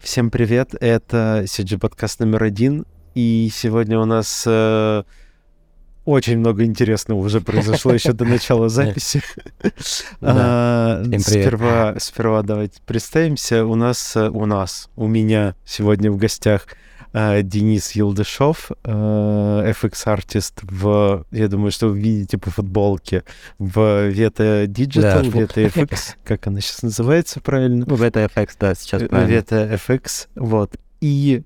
Всем привет, это CG подкаст номер один, и сегодня у нас э, очень много интересного уже произошло еще до начала записи. А, сперва, давайте представимся. У нас, э, у нас, у меня сегодня в гостях Денис Елдышов, FX-артист в, я думаю, что вы видите по футболке, в Veta Digital, Veta FX, как она сейчас называется правильно? Ну, Veta FX, да, сейчас правильно. Veta FX, вот. И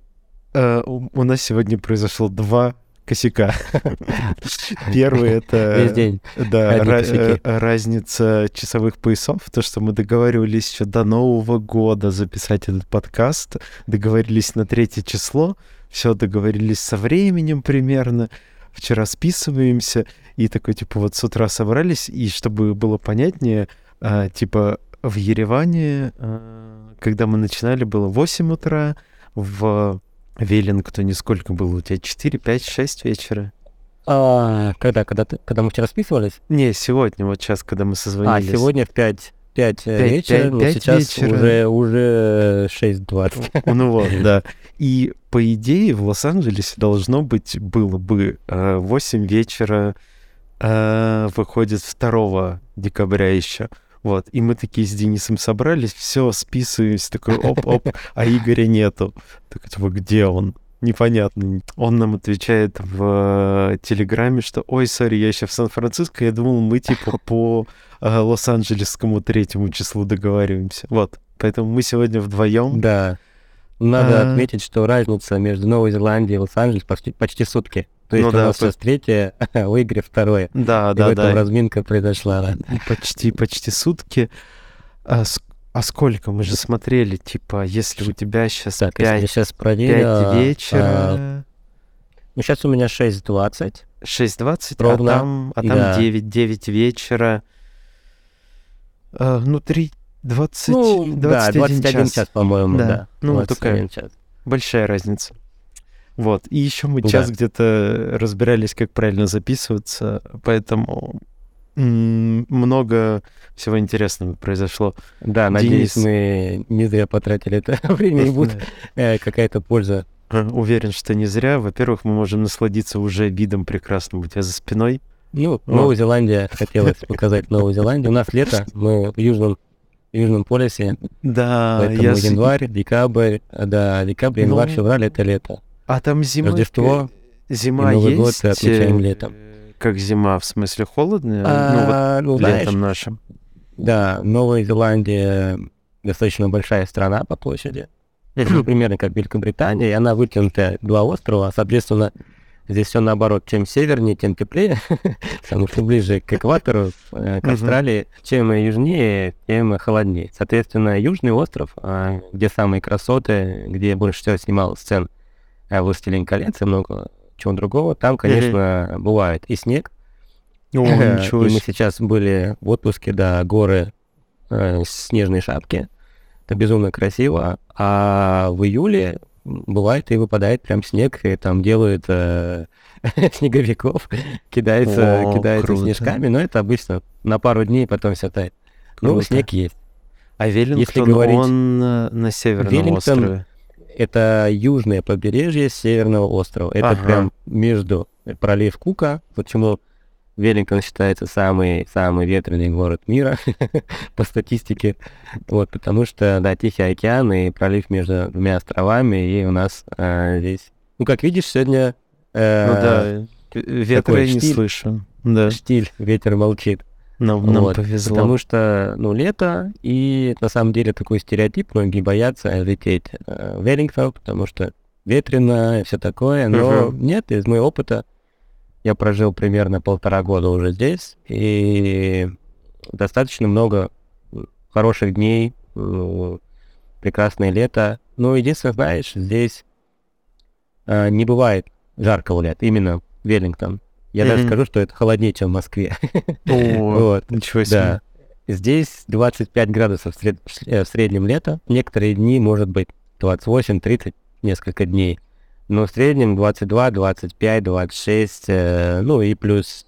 у нас сегодня произошло два косяка. Первый это... Весь день. Да, ra- разница часовых поясов. То, что мы договаривались еще до Нового года записать этот подкаст. Договорились на третье число. Все договорились со временем примерно. Вчера списываемся. И такой, типа, вот с утра собрались. И чтобы было понятнее, а, типа, в Ереване, а, когда мы начинали, было 8 утра. В Веллингтоне сколько было у тебя? 4, 5, 6 вечера? А, когда, когда, ты, когда мы вчера списывались? Не, сегодня, вот сейчас, когда мы созвонились. А, сегодня в 5, 5, 5 вечера, 5, 5 но сейчас вечера. уже, уже 6.20. Ну вот, да. И по идее в Лос-Анджелесе должно быть, было бы 8 э, вечера, э, выходит 2 декабря еще. Вот, и мы такие с Денисом собрались, все, списываюсь, такой оп-оп, а Игоря нету. Так, типа, где он? Непонятно. Он нам отвечает в э, Телеграме, что «Ой, сори, я еще в Сан-Франциско, я думал, мы типа по э, Лос-Анджелесскому третьему числу договариваемся». Вот, поэтому мы сегодня вдвоем. Да. Надо а... отметить, что разница между Новой Зеландией и Лос-Анджелес почти, почти сутки. То есть ну, у да, нас по... сейчас третье, а у Игоря второе. Да, и да, в этом да. разминка произошла. Да. Почти, почти сутки. А, а сколько? Мы же смотрели, типа, если у тебя сейчас так, 5, я сейчас проверю, 5 вечера... А... Ну, сейчас у меня 6.20. 6.20, а там, а там да. 9, 9 вечера. А, ну, 3, 20, ну, 21, да, 21 час, час по-моему, да. да. Ну, такая час. большая разница. Вот. И еще мы час да. где-то разбирались, как правильно записываться, поэтому много всего интересного произошло. Да, надеюсь, мы не зря потратили это время и будет э, какая-то польза. Уверен, что не зря. Во-первых, мы можем насладиться уже видом прекрасным у тебя за спиной. Ну, Новая Зеландия, хотелось показать Новую Зеландию. У нас лето, мы в Южном Южном полюсе. Да, Поэтому я... январь, декабрь, да, декабрь, январь, ну... февраль — это лето. А там зима... Рождество зима и Новый есть? год отмечаем летом. Как зима, в смысле холодная? А, ну, вот ну, летом знаешь, нашим. Да, Новая Зеландия достаточно большая страна по площади. Примерно как Великобритания, и она вытянутая два острова, соответственно, Здесь все наоборот. Чем севернее, тем теплее, потому что ближе к экватору, э, к Австралии. Чем южнее, тем холоднее. Соответственно, Южный остров, а, где самые красоты, где больше всего снимал сцен э, «Властелин колец» и много чего другого, там, конечно, бывает и снег. О, и мы сейчас были в отпуске, да, горы э, снежной шапки. Это безумно красиво. А в июле бывает и выпадает прям снег, и там делают э, снеговиков, кидается, О, кидается круто. снежками, но это обычно на пару дней потом все тает. Ну, снег есть. А Веллингтон, Если говорить, он на, на северном Веллингтон острове? Это южное побережье северного острова. Это ага. прям между пролив Кука, почему Веллингтон считается самый, самый ветреный город мира по статистике. Вот, потому что, да, Тихий океан и пролив между двумя островами, и у нас э, здесь... Ну, как видишь, сегодня... Э, ну да, ветра я не слышу. Да. Штиль, ветер молчит. Нам, нам вот, повезло. Потому что, ну, лето, и на самом деле такой стереотип, многие боятся лететь э, в Веллингтон, потому что ветрено и все такое, но uh-huh. нет, из моего опыта я прожил примерно полтора года уже здесь, и достаточно много хороших дней, э, прекрасное лето. Но единственное, знаешь, здесь э, не бывает жаркого лета, именно Веллингтон. Я mm-hmm. даже скажу, что это холоднее, чем в Москве. вот. Ничего себе. Да. Здесь 25 градусов в, сред... Э, в среднем лето. Некоторые дни может быть 28-30 несколько дней но в среднем 22, 25, 26, э, ну и плюс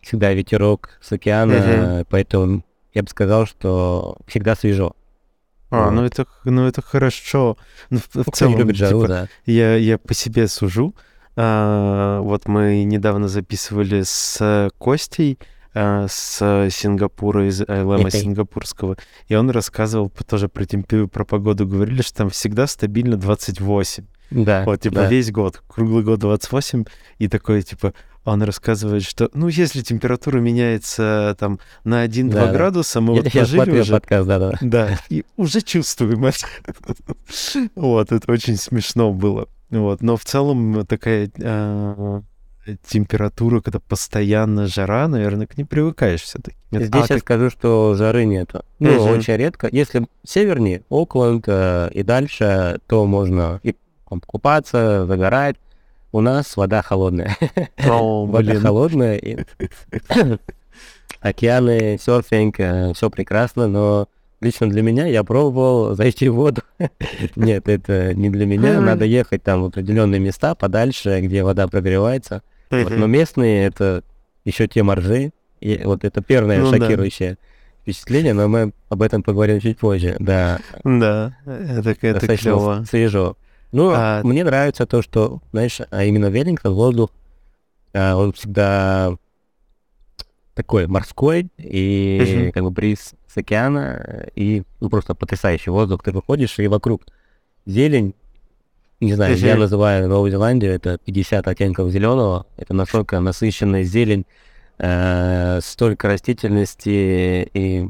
всегда ветерок с океана, поэтому я бы сказал, что всегда свежо. А, вот. ну это, ну это хорошо. Ну, в, в целом, любит жару, типа, да. я, я по себе сужу. А, вот мы недавно записывали с Костей, а, с Сингапура, из Айлема сингапурского, и он рассказывал тоже про, температуру, про погоду, говорили, что там всегда стабильно 28. Да. Вот, типа, да. весь год, круглый год 28, и такой, типа, он рассказывает, что, ну, если температура меняется там на 1-2 да, градуса, мы я, вот пожили уже... подкаст, да, да. Да, и уже чувствуем это. вот, это очень смешно было. Вот, но в целом такая а, температура, когда постоянно жара, наверное, к ней привыкаешь все-таки. Здесь а, я как... скажу, что жары нету. Ну, uh-huh. очень редко. Если севернее, Окленд э, и дальше, то можно и купаться, загорать. У нас вода холодная. О, вода холодная. И... Океаны, серфинг, э, все прекрасно, но лично для меня я пробовал зайти в воду. Нет, это не для меня. Надо ехать там в определенные места подальше, где вода прогревается. Вот, но местные это еще те моржи. И вот это первое ну, шокирующее да. впечатление, но мы об этом поговорим чуть позже. Да. Да, это, это клево. свежо. Ну, а... мне нравится то, что, знаешь, а именно Веллингтон, воздух, а, он всегда такой морской, и uh-huh. как бы бриз с океана, и ну, просто потрясающий воздух. Ты выходишь, и вокруг зелень, не знаю, uh-huh. я называю Новую Зеландию, это 50 оттенков зеленого, это настолько насыщенная зелень, э, столько растительности, и,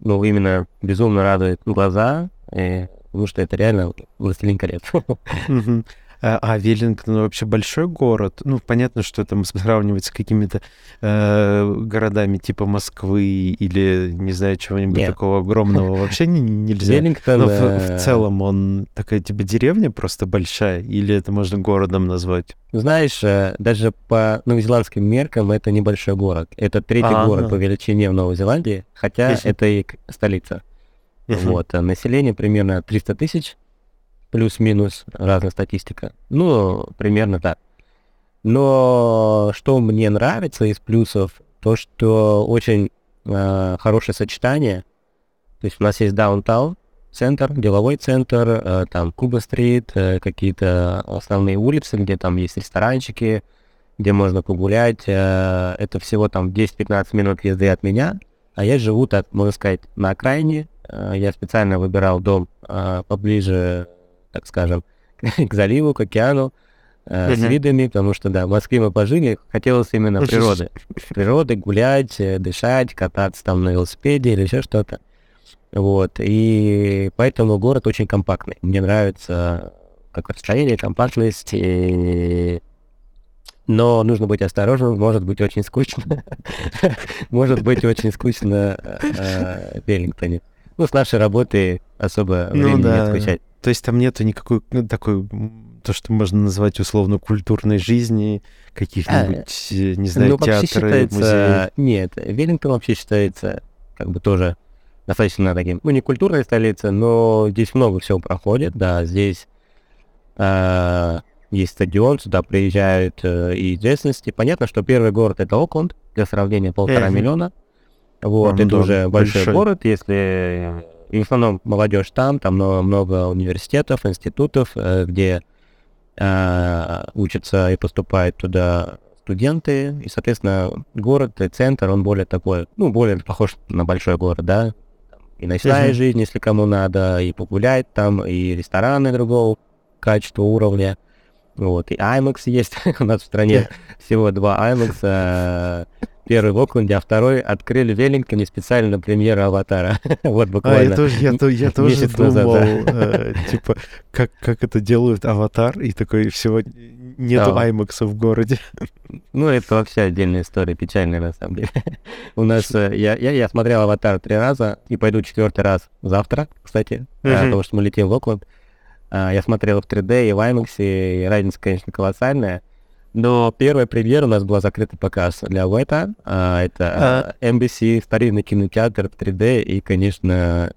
ну, именно безумно радует глаза, и, потому что это реально «Властелин колец». Uh-huh. А, а Веллингтон вообще большой город? Ну, понятно, что там сравнивать с какими-то э, городами типа Москвы или, не знаю, чего-нибудь Нет. такого огромного вообще не, нельзя. Веллингтон... Но в, в целом он такая типа деревня просто большая? Или это можно городом назвать? Знаешь, э, даже по новозеландским меркам это небольшой город. Это третий А-а-а. город по величине в Новой Зеландии, хотя Если... это и столица. Uh-huh. Вот, а население примерно 300 тысяч, плюс-минус разная статистика. Ну, примерно так. Но что мне нравится из плюсов, то, что очень э, хорошее сочетание. То есть у нас есть даунтаун, центр, деловой центр, э, там Куба-стрит, э, какие-то основные улицы, где там есть ресторанчики, где можно погулять. Э, это всего там 10-15 минут езды от меня. А я живу, так можно сказать, на окраине. Э, я специально выбирал дом э, поближе так скажем, к заливу, к океану, э, с видами, потому что, да, в Москве мы пожили, хотелось именно природы. Природы, гулять, э, дышать, кататься там на велосипеде или еще что-то. Вот, и поэтому город очень компактный. Мне нравится как расстояние, компактность, и... но нужно быть осторожным, может быть очень скучно. может быть очень скучно э, в Веллингтоне. Ну, с нашей работы особо ну времени не скучать. То есть там нету никакой ну, такой, то, что можно назвать условно культурной жизни, каких-нибудь, а, не знаю, ну, театры, музеи? Нет, Веллингтон вообще считается как бы тоже достаточно таким, ну, не культурной столицей, но здесь много всего проходит, да, здесь э, есть стадион, сюда приезжают э, и известности. Понятно, что первый город это Окленд, для сравнения полтора миллиона. Вот, это уже большой, большой город, если и в основном молодежь там, там много, много университетов, институтов, э, где э, учатся и поступают туда студенты, и, соответственно, город, и центр, он более такой, ну, более похож на большой город, да, и ночная uh-huh. жизнь, если кому надо, и погулять там, и рестораны другого качества, уровня, вот, и IMAX есть у нас в стране, всего два IMAX, первый в Окленде, а второй открыли в Веллингтоне специально на премьеру «Аватара». вот буквально. А я тоже, я, я тоже думал, назад, да. э, типа, как, как это делают «Аватар», и такой всего нету да. IMAX в городе. ну, это вообще отдельная история, печальная на самом деле. У нас, э, я, я, я смотрел «Аватар» три раза, и пойду четвертый раз завтра, кстати, потому что мы летим в Окленд. А, я смотрел в 3D и в IMAX, и разница, конечно, колоссальная. Но первая премьера у нас была закрытый показ для Уэта. А, это а. NBC, старинный кинотеатр в 3D. И, конечно,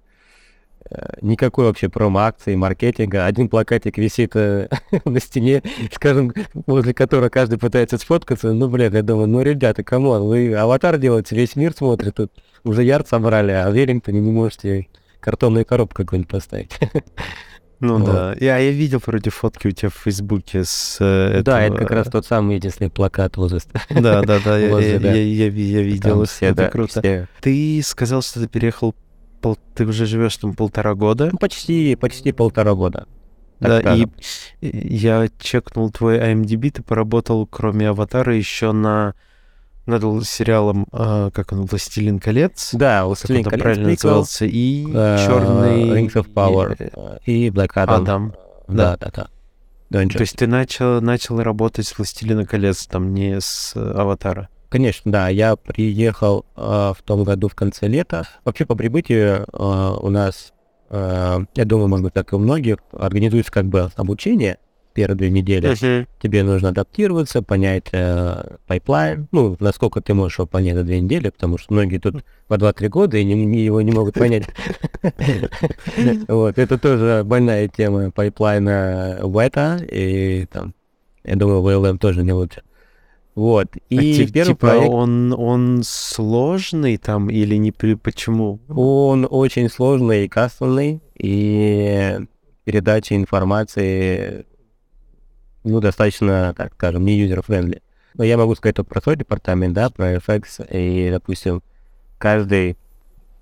Э, никакой вообще промо-акции, маркетинга. Один плакатик висит э, на стене, скажем, возле которого каждый пытается сфоткаться. Ну, блядь, я думаю, ну, ребята, come on, вы аватар делаете, весь мир смотрит, тут уже ярд собрали, а в Веллингтоне не можете картонную коробку какую-нибудь поставить. Ну вот. да. Я, я видел вроде фотки у тебя в Фейсбуке с этого... Да, это как раз тот самый единственный плакат возле... Да, да, да, я, я, я, я, я видел. Все, это да, круто. Все. Ты сказал, что ты переехал пол... ты уже живешь там полтора года? Ну, почти, почти полтора года. Да, и я чекнул твой IMDb, ты поработал, кроме «Аватара», еще на над сериалом, э, как он, «Властелин колец». Да, «Властелин колец» правильно назывался, и uh, «Черный...» «Rings of Power» и, и «Black Adam». Адам. Да, да, да. да. То есть ты начал, начал работать с «Властелина колец», там, не с «Аватара»? Конечно, да. Я приехал э, в том году в конце лета. Вообще по прибытию э, у нас, э, я думаю, может быть, как и у многих, организуется как бы обучение первые две недели. Uh-huh. Тебе нужно адаптироваться, понять э, пайплайн, ну, насколько ты можешь его понять за две недели, потому что многие тут по 2-3 года и не, его не могут понять. Вот, это тоже больная тема пайплайна Weta, и там, я думаю, ILM тоже не лучше. Вот. И а, первый типа проект... он, он сложный там или не почему? Он очень сложный и кастомный, и передача информации, ну, достаточно, так скажем, не user-friendly. Но я могу сказать только про свой департамент, да, про FX, и, допустим, каждый,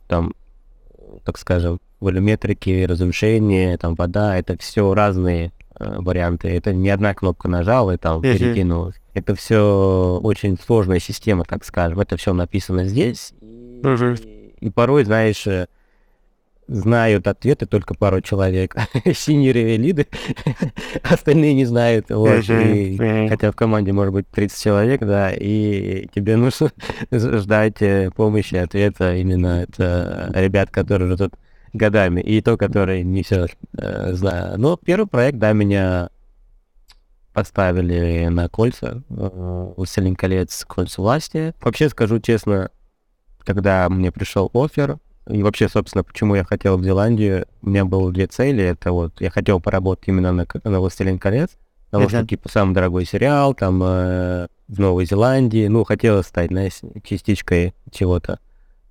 там, так скажем, волюметрики, разрушение, там, вода, это все разные э, варианты. Это не одна кнопка нажал и там uh-huh. перекинулась. Это все очень сложная система, так скажем. Это все написано здесь. Uh-huh. И, и порой, знаешь, э, знают ответы только пару человек. Синие лиды, остальные не знают. Вот. И, хотя в команде может быть 30 человек, да, и тебе нужно ждать э, помощи, ответа именно от э, ребят, которые уже тут годами, и то, которые не все э, знаю. Но первый проект, да, меня поставили на кольца, э, «Властелин колец. Кольца власти». Вообще, скажу честно, когда мне пришел офер, и вообще, собственно, почему я хотел в Зеландию, у меня было две цели. Это вот, я хотел поработать именно на, на «Властелин колец», потому что, типа, самый дорогой сериал, там, э, в Новой Зеландии. Ну, хотелось стать, знаешь, частичкой чего-то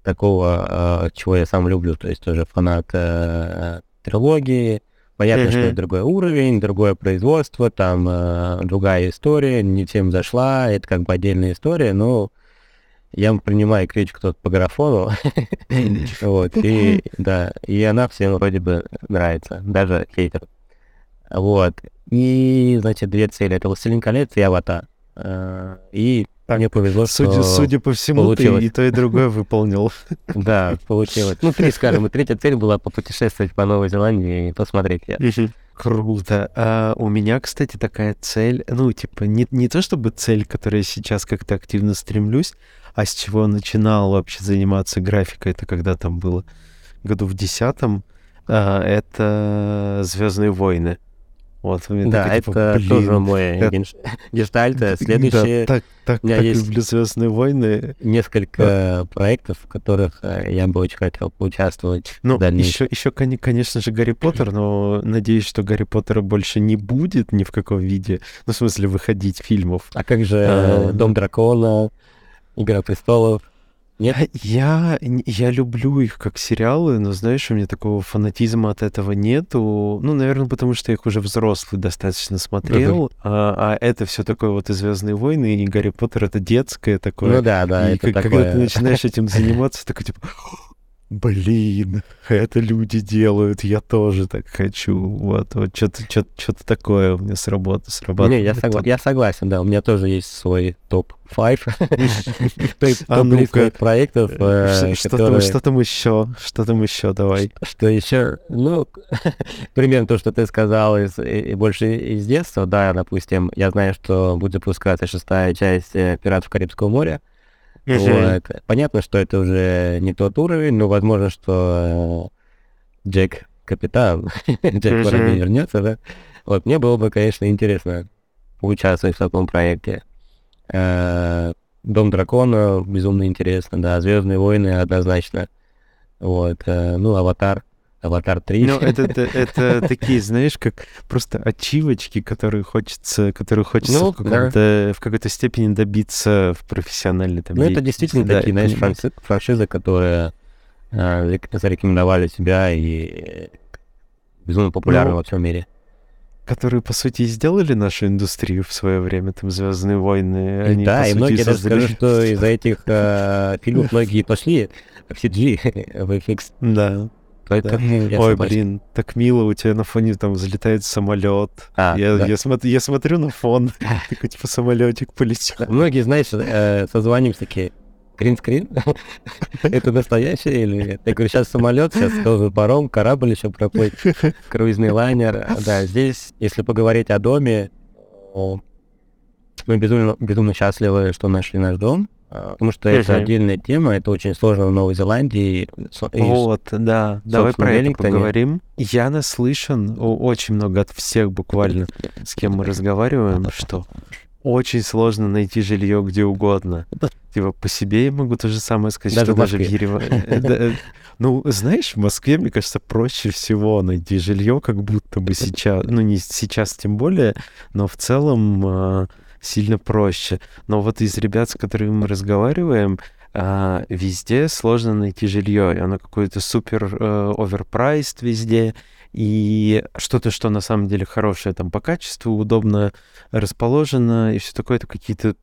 такого, э, чего я сам люблю. То есть тоже фанат э, трилогии, Понятно, mm-hmm. что это другой уровень, другое производство, там э, другая история, не всем зашла, это как бы отдельная история, но я принимаю критику тут по графону, вот, и, да, и она всем вроде бы нравится, даже хейтер. Вот, и, значит, две цели, это «Властелин колец» и «Аватар». Э, и мне повезло, судя, что Судя по всему, получилось. ты и то, и другое выполнил. Да, получилось. Ну, три, скажем, и третья цель была попутешествовать по Новой Зеландии и посмотреть. Круто. А у меня, кстати, такая цель, ну, типа, не, не то чтобы цель, которой я сейчас как-то активно стремлюсь, а с чего начинал вообще заниматься графикой, это когда там было году в десятом, а, это «Звездные войны». Вот, да, такой, типа, это блин, тоже мой это... гештальт. Следующий... Да, так, так, у меня так есть люблю «Звездные войны». Несколько да. проектов, в которых э, я бы очень хотел поучаствовать ну, еще, еще, конечно же, Гарри Поттер, но надеюсь, что Гарри Поттера больше не будет ни в каком виде. Ну, в смысле, выходить фильмов. А как же а, «Дом дракона», «Игра престолов»? Нет? Я, я люблю их как сериалы, но, знаешь, у меня такого фанатизма от этого нету. Ну, наверное, потому что я их уже взрослый достаточно смотрел. Uh-huh. А, а это все такое вот и Звездные войны, и Гарри Поттер это детское такое. Ну да, да. И это как, такое... когда ты начинаешь этим заниматься, такой типа блин, это люди делают, я тоже так хочу. Вот, вот что-то, что-то, что-то такое у меня сработало. срабатывает. Не, я, согла- я согласен, да, у меня тоже есть свой топ-5 топ проектов. Э, что там еще? Что там еще, давай. Что еще? Ну, примерно то, что ты сказал, больше из детства, да, допустим, я знаю, что будет запускаться шестая часть э, «Пиратов Карибского моря», вот. Понятно, что это уже не тот уровень, но возможно, что э, Джек капитан, Джек Воробей вернется, да? Вот, мне было бы, конечно, интересно участвовать в таком проекте. Э, Дом дракона безумно интересно, да, Звездные войны однозначно. Вот, э, ну, Аватар Аватар 3. Ну, это, это, это такие, знаешь, как просто ачивочки, которые хочется, которые хочется Ну, в, каком-то, в какой-то степени добиться в профессиональной там Ну, это действительно Да, такие, знаешь, понимаю. франши- франшизы, которые э, рек- зарекомендовали себя и безумно популярны Ну, во всем мире. Которые, по сути, и сделали нашу индустрию в свое время, там, «Звездные войны», И они, да, и многие даже скажут, что из-за этих э, фильмов многие пошли в CG, в FX. Да. Поэтому я Ой, блин, так мило, у тебя на фоне там взлетает самолет. А, я, да. я, смотрю, я смотрю на фон, такой, типа, самолетик полетел. Да, Многие, знаешь, э, созваниваются такие, гринскрин? Это настоящее или нет? Я говорю, сейчас самолет, сейчас паром, корабль еще проплыть, круизный лайнер. Да, здесь, если поговорить о доме, мы безумно, безумно счастливы, что нашли наш дом, потому что это отдельная тема, это очень сложно в Новой Зеландии. и Вот, да, давай про это поговорим. Я наслышан очень много от всех буквально, с кем мы разговариваем, что очень сложно найти жилье где угодно. Типа по себе я могу то же самое сказать, Даже что в даже в. Ереване. Ну, знаешь, в Москве, мне кажется, проще всего найти жилье, как будто бы сейчас, ну не сейчас тем более, но в целом а, сильно проще. Но вот из ребят, с которыми мы разговариваем, а, везде сложно найти жилье, и оно какое-то супер э, везде, и что-то, что на самом деле хорошее там по качеству, удобно расположено, и все такое, это какие-то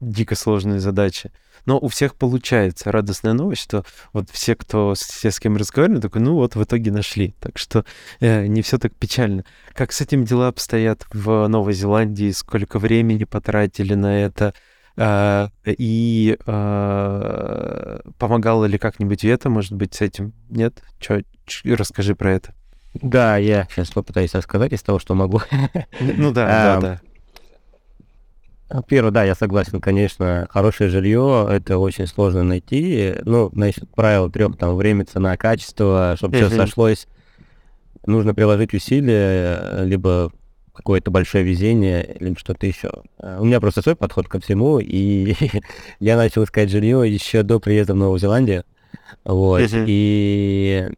дико сложные задачи. Но у всех получается. Радостная новость, что вот все, кто все, с кем разговаривали, такой, ну вот, в итоге нашли. Так что э, не все так печально. Как с этим дела обстоят в Новой Зеландии? Сколько времени потратили на это? Э, и э, помогало ли как-нибудь это, может быть, с этим? Нет? Чё, ч- расскажи про это. Да, я сейчас попытаюсь рассказать из того, что могу. Ну да, да, да. Первое, да, я согласен, конечно, хорошее жилье это очень сложно найти. Ну, значит, правило трех там время, цена, качество, чтобы все сошлось, нужно приложить усилия, либо какое-то большое везение, либо что-то еще. У меня просто свой подход ко всему, и я начал искать жилье еще до приезда в Новую Зеландию. Вот. И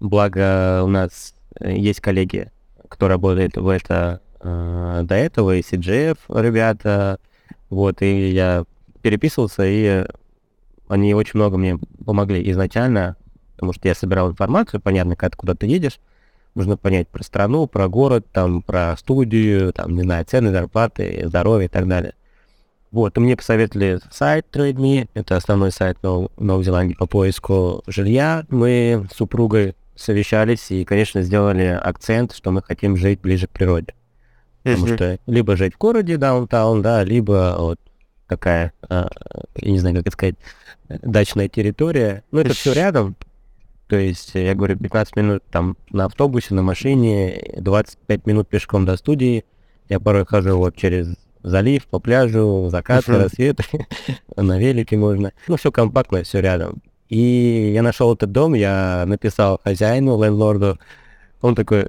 благо у нас есть коллеги, кто работает в это э, до этого, и CGF ребята, вот, и я переписывался, и они очень много мне помогли изначально, потому что я собирал информацию, понятно, когда ты куда-то едешь, нужно понять про страну, про город, там, про студию, там, не знаю, цены, зарплаты, здоровье и так далее. Вот, и мне посоветовали сайт TradeMe, это основной сайт Нов- Новой Зеландии по поиску жилья. Мы с супругой совещались и, конечно, сделали акцент, что мы хотим жить ближе к природе. Потому что либо жить в городе даунтаун, да, либо вот такая, а, я не знаю, как это сказать, дачная территория. Ну, это все рядом. То есть, я говорю, 15 минут там на автобусе, на машине, 25 минут пешком до студии. Я порой хожу вот через залив, по пляжу, закаты, Мгм. рассветы, на велике можно. Ну, все компактно, все рядом. И я нашел этот дом, я написал хозяину, лендлорду. Он такой,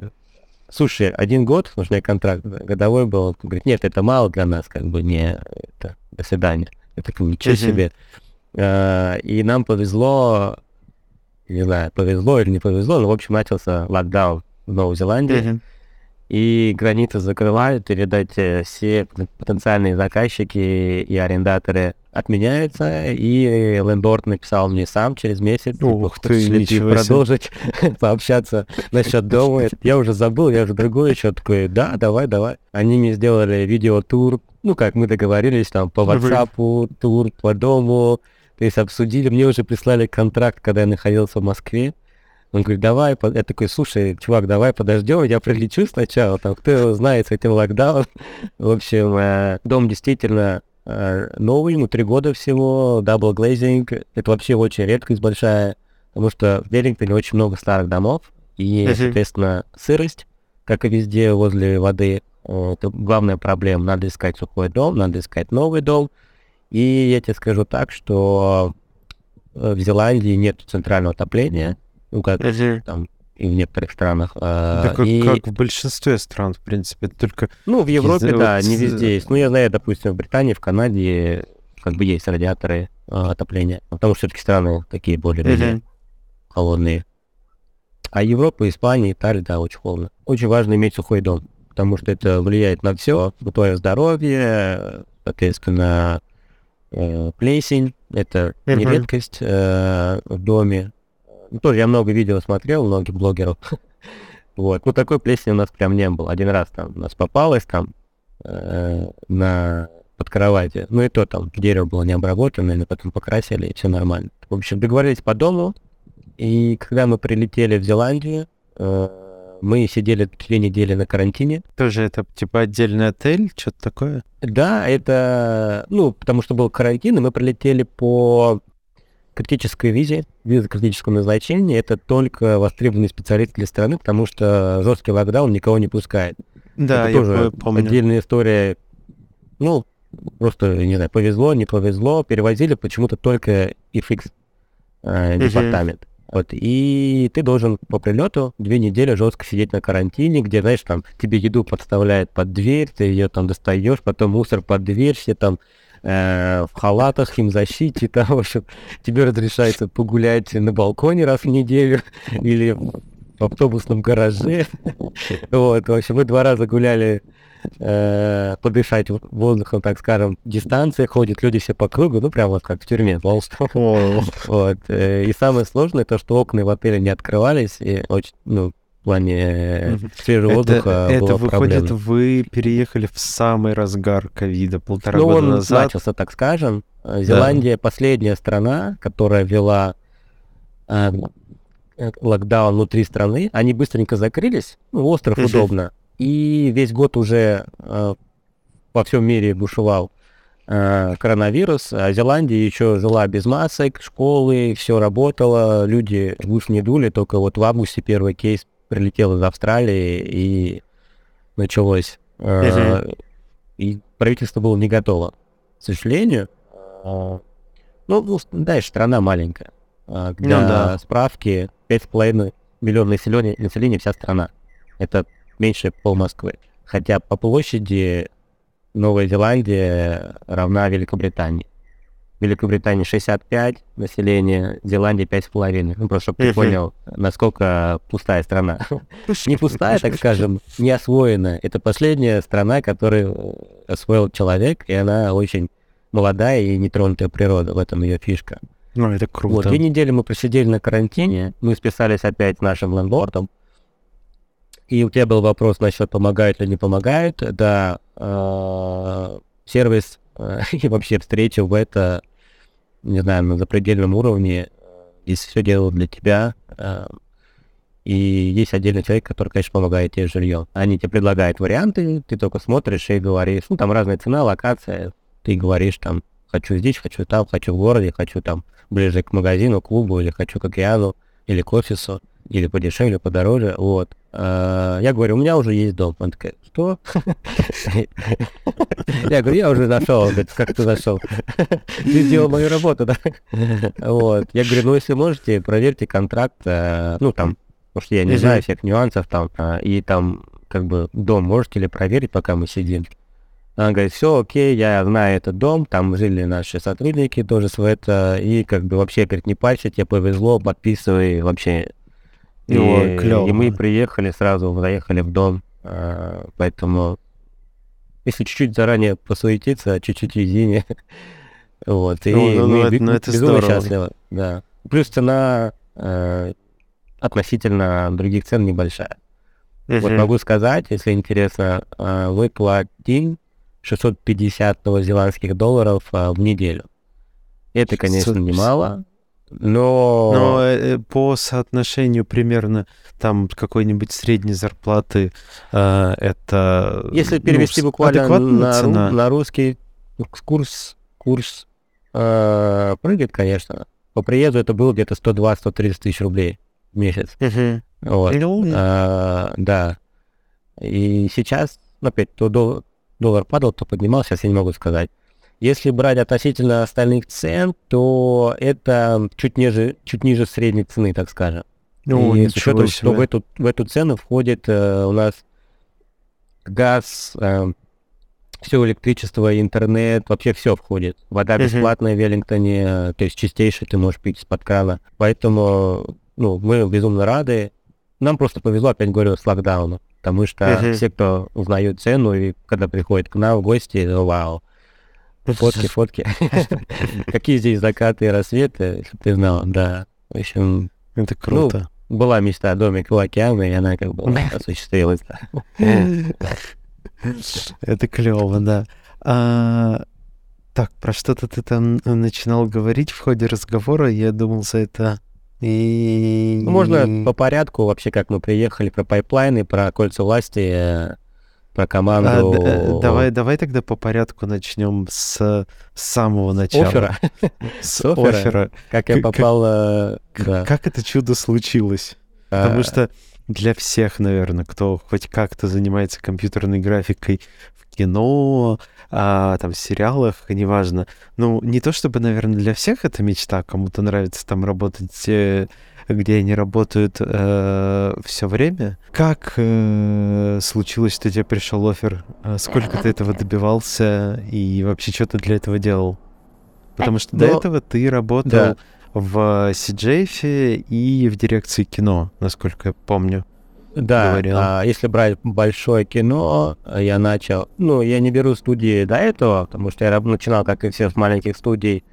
слушай, один год, меня контракт годовой был. Он говорит, нет, это мало для нас, как бы не, это, до свидания. Я такой, ничего Мгм. себе. А, И нам повезло, не знаю, повезло или не повезло, но, в общем, начался локдаун в Новой Зеландии, Мгм. и границы закрывают, и, видать, э, все потенциальные заказчики и арендаторы отменяются, и лендлорд написал мне сам через месяц, Ух ты, хочешь ли ты ничего себе. продолжить пообщаться насчет дома. Я уже забыл, я уже другой еще такой, да, давай, давай. Они мне сделали видеотур, ну, как мы договорились, там, по. WhatsApp, тур по дому, то есть обсудили, мне уже прислали контракт, когда я находился в Москве. Он говорит, давай, я такой, слушай, чувак, давай подождем, я прилечу сначала, там, кто его знает с этим локдауном. В общем, э, дом действительно новый, ему три года всего, double glazing, это вообще очень редкость большая, потому что в Веллингтоне очень много старых домов, и, Мгм. соответственно, сырость, как и везде возле воды, э, это главная проблема, надо искать сухой дом, надо искать новый дом, и я тебе скажу так, что э, в Зеландии нет центрального отопления, ну, как Мгм. там и в некоторых странах. Да э, как, и, как в большинстве стран, в принципе, только ну, в Европе, Из- да, не везде есть. Ну, я знаю, допустим, в Британии, в Канаде как бы есть радиаторы э, отопления, потому что все-таки страны такие более-менее Мгм. холодные. А Европа, Испания, Италия, да, очень холодно. Очень важно иметь сухой дом, потому что это влияет на все, на твое здоровье, соответственно, э, плесень, это uh-huh. не редкость э, в доме. Ну, тоже я много видео смотрел, многих блогеров. вот. Ну, такой плесени у нас прям не было. Один раз там у нас попалось там э, на под кровати. Ну и то там дерево было не обработано, но потом покрасили, и все нормально. В общем, договорились по дому, и когда мы прилетели в Зеландию, э, мы сидели две недели на карантине. Тоже это типа отдельный отель, что-то такое? Да, это, ну, потому что был карантин, и мы прилетели по критической визе, виза критического назначения. Это только востребованный специалист для страны, потому что жесткий локдаун никого не пускает. Да, это я тоже помню. отдельная история. Ну, просто, не знаю, повезло, не повезло. Перевозили почему-то только FX э, департамент. Вот, и ты должен по прилету две недели жестко сидеть на карантине, где, знаешь, там тебе еду подставляют под дверь, ты ее там достаешь, потом мусор под дверь, все там э, в халатах, химзащите, там, в общем, тебе разрешается погулять на балконе раз в неделю или в автобусном гараже. Вот, в общем, мы два раза гуляли э, подышать воздухом, так скажем, дистанция, ходят люди все по кругу, ну, прям вот как в тюрьме, Вот. э, И самое сложное, то, что окна в отеле не открывались, и очень, ну, в плане свежего воздуха Это, это было выходит, проблемно. вы переехали в самый разгар ковида полтора Ну, года он назад. начался, так скажем. Э, Зеландия последняя страна, которая вела э, э, локдаун внутри страны. Они быстренько закрылись. Ну, остров Мгм. удобно. И весь год уже э, во всем мире бушевал э, коронавирус, а Зеландия еще жила без масок, школы, все работало, люди в ус не дули, только вот в августе первый кейс прилетел из Австралии и началось. э, И правительство было не готово. К сожалению, э, ну, ну, дальше страна маленькая. А, Для Ну да. справки 5,5 миллиона населения, населения вся страна. Это меньше пол Москвы. Хотя по площади Новая Зеландия равна Великобритании. Великобритании 65 населения, Зеландия 5,5. Ну, просто чтобы ты понял, насколько пустая страна. Не пустая, так скажем, не освоена. Это последняя страна, которую освоил человек, и она очень молодая и нетронутая природа. В этом ее фишка. Ну, это Вот, круто. две недели мы просидели на карантине, мы списались опять с нашим лендлордом. И у тебя был вопрос насчет помогают или не помогают. Да, э, сервис э, и вообще встреча в это, не знаю, на запредельном уровне. Здесь все делают для тебя. э, И есть отдельный человек, который, конечно, помогает тебе с жильем. Они тебе предлагают варианты, ты только смотришь и говоришь, ну, там разная цена, локация, ты говоришь там, хочу здесь, хочу там, хочу в городе, хочу там ближе к магазину, клубу, или хочу к океану, или к офису, или подешевле, подороже, вот. А, Я говорю, у меня уже есть дом. Он такая, что? Я говорю, я уже нашел. Он говорит, как ты нашел? Ты сделал мою работу, да? Вот. Я говорю, ну если можете, проверьте контракт, э, ну там, потому что я не знаю всех нюансов там, а, и там как бы дом можете ли проверить, пока мы сидим? Она говорит, все, окей, я знаю этот дом, там жили наши сотрудники тоже в это, и как бы вообще, говорит, не парься, тебе повезло, подписывай, вообще. И, Ой, клёво. и мы приехали сразу, заехали в дом, поэтому если чуть-чуть заранее посуетиться, чуть-чуть везения, вот, и Ну, ну, ну, это- ну, это безумно здорово. счастливы, да. Плюс цена э, относительно других цен небольшая. Вот Мгм. могу сказать, если интересно, э, вы платим 650 новозеландских долларов э, в неделю. Это, конечно, 650. немало, но... Но э, по соотношению примерно там какой-нибудь средней зарплаты э, это... Если ну, перевести с- буквально на, цена. на русский, ну, курс, курс э, прыгает, конечно. По приезду это было где-то 120-130 тысяч рублей в месяц. Вот. Ну, А, да. И сейчас, ну, опять, то дол- доллар падал, то поднимался, сейчас я не могу сказать. Если брать относительно остальных цен, то это чуть ниже, чуть ниже средней цены, так скажем. Ну, И с учетом, что в эту, в эту цену входит э, у нас газ, все электричество, интернет, вообще все входит. Вода бесплатная в Веллингтоне, э, то есть чистейшая ты можешь пить из-под крана. Поэтому ну, мы безумно рады. нам просто повезло, опять говорю, с локдауном, потому что uh-huh. все, кто узнают цену, и когда приходят к нам в гости, вау, фотки, фотки. Какие здесь закаты и рассветы, если ты знал, да. В общем... Это круто. Ну, была мечта домик у океана, и она как бы осуществилась. Это клево, да. А, так, про что-то ты там начинал говорить в ходе разговора, я думал, за это и... Ну, можно по порядку вообще, как мы приехали, про пайплайны, про кольца власти, э, про команду. А, давай, давай тогда по порядку начнем с, с самого начала. Оффера. С оффера. Как я попал... Э, как это чудо случилось? Потому а. что для всех, наверное, кто хоть как-то занимается компьютерной графикой в кино, а, там, в сериалах, неважно. Ну, не то чтобы, наверное, для всех это мечта, кому-то нравится там работать э, где они работают э, все время. Как э, случилось, что тебе пришел офер? А сколько ты этого добивался и вообще что ты для этого делал? Потому что Но... до этого ты работал да. в CJF и в дирекции кино, насколько я помню. Да, а, если брать большое кино, я начал... Ну, я не беру студии до этого, потому что я начинал, как и все, с маленьких студий.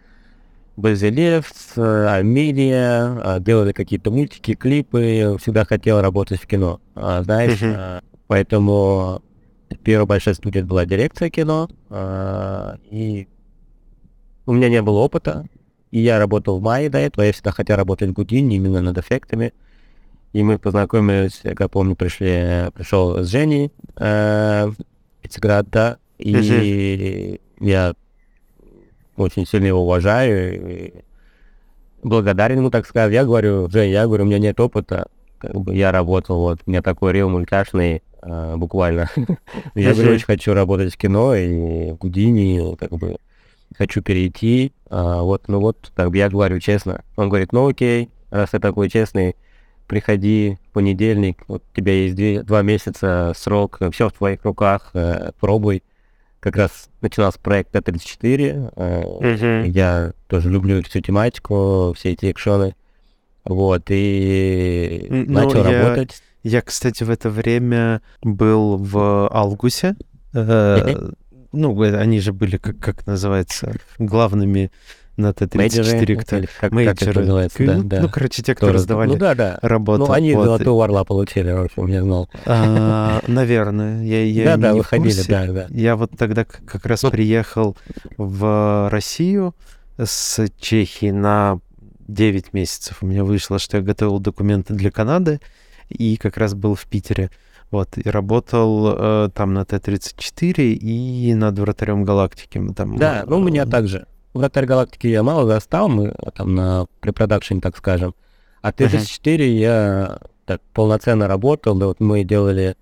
Базилевс, Амелия, а, делали какие-то мультики, клипы. Всегда хотел работать в кино, а, знаешь. Uh-huh. Поэтому первая большая студия была дирекция кино. И у меня не было опыта. И я работал в мае до этого. Я всегда хотел работать в Гудине именно над эффектами. И мы познакомились, я помню, пришли, пришел с Женей э, Пятиград, да, и uh-huh. я очень сильно его уважаю и благодарен ему, так сказать. Я говорю, Жень, я говорю, у меня нет опыта, как бы я работал, вот, у меня такой рев мультяшный, э, буквально. я говорю, очень хочу работать в кино и в Гудини, как бы хочу перейти, а, вот, ну вот, так я говорю честно. Он говорит, ну окей, раз ты такой честный, приходи в понедельник, вот у тебя есть две, два месяца срок, все в твоих руках, э, пробуй. Как раз начинался проект Т-34, э, uh-huh. я тоже люблю всю тематику, все эти экшоны, вот, и ну, начал я, работать. Я, кстати, в это время был в Алгусе, э, ну, они же были, как, как называется, главными на Т-34, кто... Как, мейджеры. Как это называется, да, да. Ну, короче, те, кто, кто раздавали ну, да, да. работу. Ну, они вот. золотого орла получили, в общем, я знал. А, наверное, я, я Да, не да, выходили, да, да. Я вот тогда как раз ну, приехал в Россию с Чехии на 9 месяцев. У меня вышло, что я готовил документы для Канады и как раз был в Питере. Вот, и работал э, там на Т-34 и над вратарем галактики. Там, да, ну у меня также. Вратарь галактики я мало застал, мы там на препродакшене, так скажем. А Т-34 uh-huh. я так полноценно работал, да, вот мы делали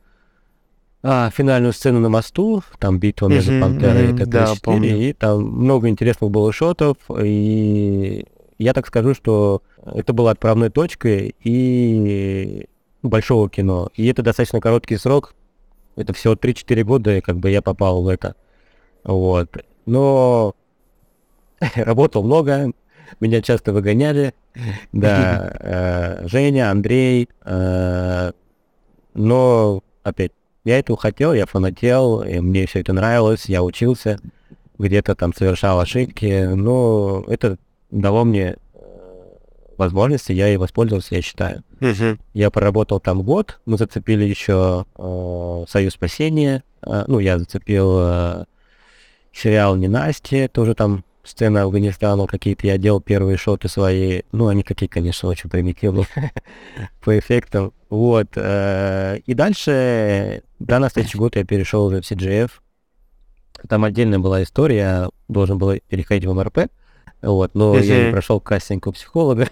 а, финальную сцену на мосту, там битва между uh-huh, Пантерой uh-huh, и Т-34, да, и там много интересных было шотов, и я так скажу, что это было отправной точкой и большого кино. И это достаточно короткий срок, это всего 3-4 года, и как бы я попал в это. Вот. Но работал много, меня часто выгоняли. Да, э, Женя, Андрей. Э, но, опять, я этого хотел, я фанател, и мне все это нравилось, я учился, где-то там совершал ошибки, но это дало мне э, возможности, я и воспользовался, я считаю. Я проработал там год, мы зацепили еще э, Союз спасения, э, ну, я зацепил э, сериал «Ненастье», тоже там сцены Афганистана какие-то, я делал первые шоты свои, ну, они такие, конечно, очень примитивные по эффектам, вот. Э, и дальше, да, на следующий год я перешел уже в CGF, там отдельная была история, должен был переходить в МРП, вот, но я не прошел кастинг у психолога.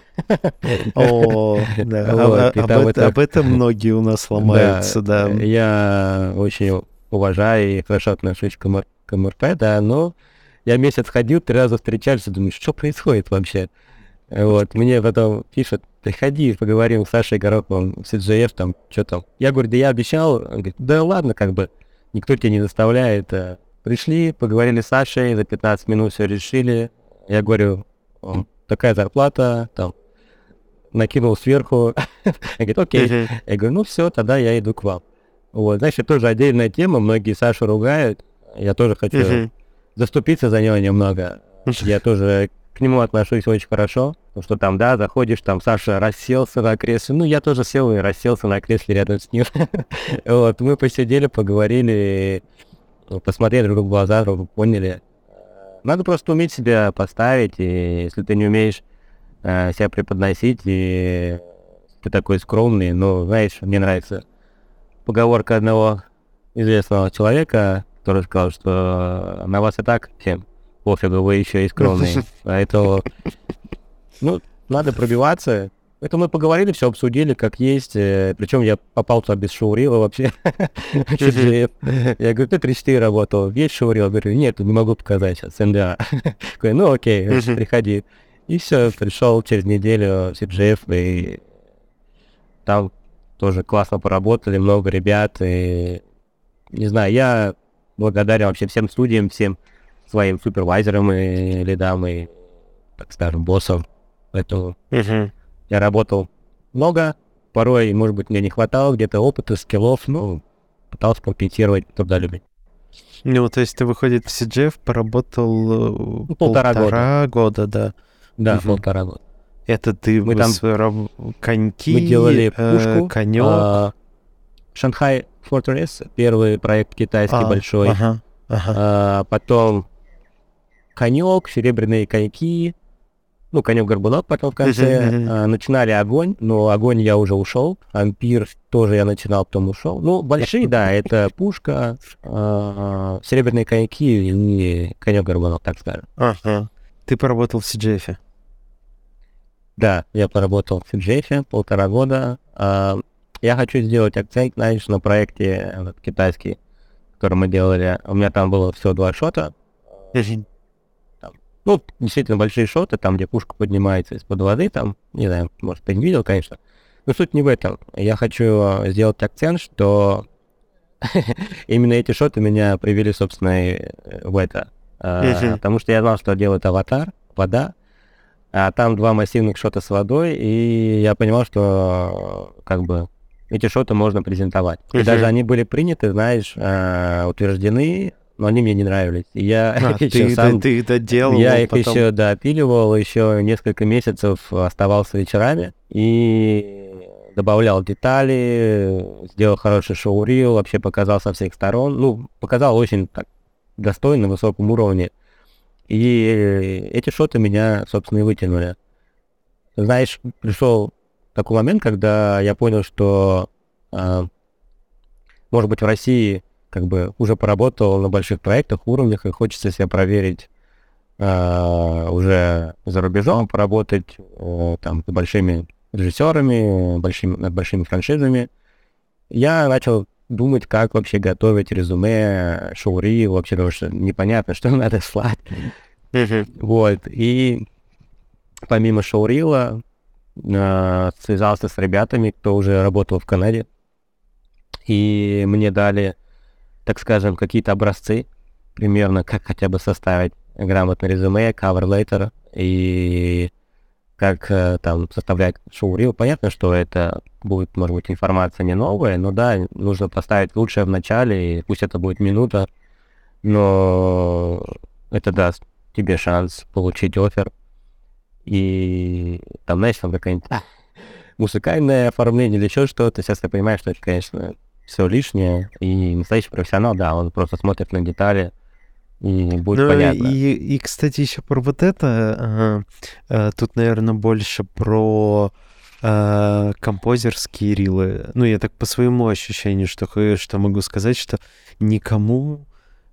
Об этом многие у нас ломаются, да. Я очень уважаю и хорошо отношусь к МРП, да, но я месяц ходил, три раза встречались, думаю, что происходит вообще? Вот, мне потом пишет, приходи, поговорим с Сашей Гороховым в CGF, там, что там. Я говорю, да я обещал. Он говорит, да ладно, как бы, никто тебя не заставляет. Э, пришли, поговорили с Сашей, за 15 минут все решили. Я говорю, такая зарплата, там, накинул сверху. Он говорит, окей. Я говорю, ну все, тогда я иду к вам. Вот, это тоже отдельная тема, многие Сашу ругают. Я тоже хочу заступиться за него немного. Я тоже к нему отношусь очень хорошо. Потому что там, да, заходишь, там Саша расселся на кресле. Ну, я тоже сел и расселся на кресле рядом с ним. вот, мы посидели, поговорили, посмотрели друг в глаза, друг поняли. Надо просто уметь себя поставить, и если ты не умеешь э, себя преподносить, и ты такой скромный, ну, знаешь, мне нравится поговорка одного известного человека, который сказал, что на вас и так всем пофигу, вы еще и скромные. Поэтому, ну, надо пробиваться. Это мы поговорили, все обсудили, как есть. Э, Причем я попал туда без шоурила вообще. Я говорю, ты 3-4 работал, есть шоурил? Говорю, нет, не могу показать сейчас, НДА. Ну окей, приходи. И все, пришел через неделю CGF, и там тоже классно поработали, много ребят, и не знаю, я благодарен вообще всем студиям, всем своим супервайзерам и лидам, и, так скажем, боссам. Поэтому uh-huh. я работал много, порой, может быть, мне не хватало где-то опыта, скиллов, но пытался компенсировать трудолюбие. Ну, то есть ты, выходит, в CGF поработал э, ну, полтора, полтора года. года, да. Да, угу. полтора года. Это ты мы там коньки, мы делали э, пушку, э, конек. А, Шанхай Fortress, первый проект китайский а, большой. Ага, ага. А, потом конек, серебряные коньки, ну, конек горбунок потом в конце. А, начинали огонь, но огонь я уже ушел. Ампир тоже я начинал, потом ушел. Ну, большие, да, это пушка, а, серебряные коньки и конек горбунок, так скажем. Ага. Ты поработал в CGF? Да, я поработал в CGF полтора года. А, я хочу сделать акцент, знаешь, на проекте вот, китайский, который мы делали. У меня там было всего два шота. Там, ну, действительно большие шоты, там, где пушка поднимается из-под воды, там, не знаю, может, ты не видел, конечно. Но суть не в этом. Я хочу сделать акцент, что именно эти шоты меня привели, собственно, в это. А, потому что я знал, что делает аватар, вода, а там два массивных шота с водой, и я понимал, что как бы эти шоты можно презентовать. И даже они были приняты, знаешь, э, утверждены, но они мне не нравились. И я а, их ты, сам, ты их доделал. Я их потом... еще допиливал, еще несколько месяцев оставался вечерами и добавлял детали, сделал хороший шоу-рил, вообще показал со всех сторон. Ну, показал очень так достойно, на высоком уровне. И эти шоты меня, собственно, и вытянули. Знаешь, пришел такой момент, когда я понял, что, э, может быть, в России как бы уже поработал на больших проектах, уровнях, и хочется себя проверить э, уже за рубежом, поработать э, там с большими режиссерами, большими, над большими франшизами. Я начал думать, как вообще готовить резюме, шоури, вообще, потому что непонятно, что надо слать. Вот, и помимо шоурила, э, связался с ребятами, кто уже работал в Канаде, и мне дали, так скажем, какие-то образцы, примерно, как хотя бы составить грамотное резюме, cover letter, и как э, там составлять шоурил. Понятно, что это будет, может быть, информация не новая, но да, нужно поставить лучшее в начале, и пусть это будет минута, но это даст тебе шанс получить офер. И там, знаешь, там какая-нибудь музыкальное оформление или еще что-то. Сейчас я понимаю, что это, конечно, все лишнее. И настоящий профессионал, да, он просто смотрит на детали, и будет ну, понятно. И, и, кстати, еще про вот это, э, э, тут, наверное, больше про э, композерские рилы. Ну, я так по своему ощущению, что, что могу сказать, что никому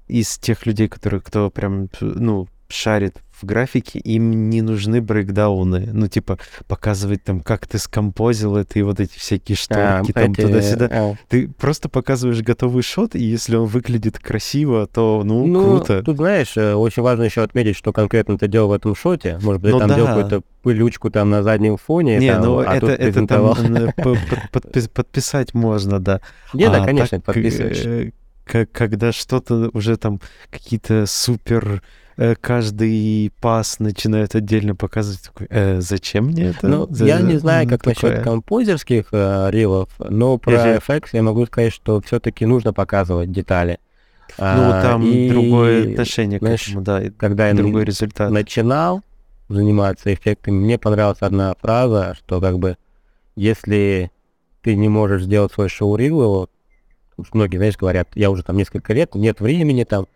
из тех людей, которые, кто прям, ну, шарит в графике, им не нужны брейкдауны. Ну, типа, показывать там, как ты скомпозил это и вот эти всякие а, шторки а, там туда-сюда. А. Ты просто показываешь готовый шот, и если он выглядит красиво, то, ну, ну круто. Тут, знаешь, э, очень важно еще отметить, что конкретно ты делал в этом шоте. Может быть, ну, там да. делал какую-то пылючку там на заднем фоне. Не, там, ну а это, это там подписать можно, да. Не, да, конечно, подписываешь когда что-то уже там какие-то супер э, каждый пас начинают отдельно показывать. Такой, э, зачем мне это? Ну, За- я не знаю, как такое. насчет композерских э, рилов, но про Мгм. FX я могу сказать, что все-таки нужно показывать детали. Ну, А, там и другое отношение знаешь, к этому, да, и Когда я другой результат. начинал заниматься эффектами, мне понравилась одна фраза, что как бы если ты не можешь сделать свой шоу-рил, уж многие, знаешь, говорят, я уже там несколько лет, нет времени там,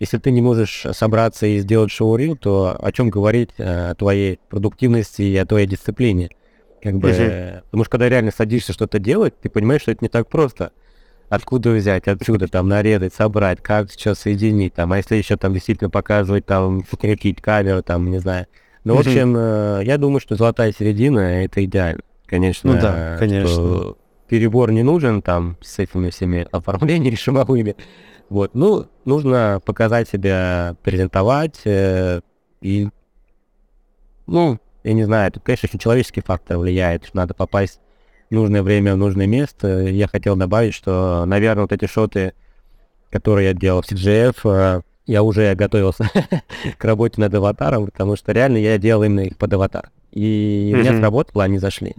если ты не можешь собраться и сделать шоу-рил, то о чем говорить э, о твоей продуктивности и о твоей дисциплине? Как бы, потому что когда реально садишься что-то делать, ты понимаешь, что это не так просто. Откуда взять, отсюда, там, нарезать, собрать, как сейчас соединить, там, а если еще там действительно показывать, там, фотографить камеру, там, не знаю. Ну, в общем, э, я думаю, что золотая середина — это идеально. Конечно, Ну да, конечно. перебор не нужен там с этими всеми оформлениями шумовыми. Вот, ну, нужно показать себя, презентовать, э, и, ну, я не знаю, тут, конечно, еще человеческий фактор влияет, что надо попасть в нужное время, в нужное место. Я хотел добавить, что, наверное, вот эти шоты, которые я делал в CGF, э, я уже готовился к работе над аватаром, потому что реально я делал именно их под аватар. И у меня сработало, они зашли.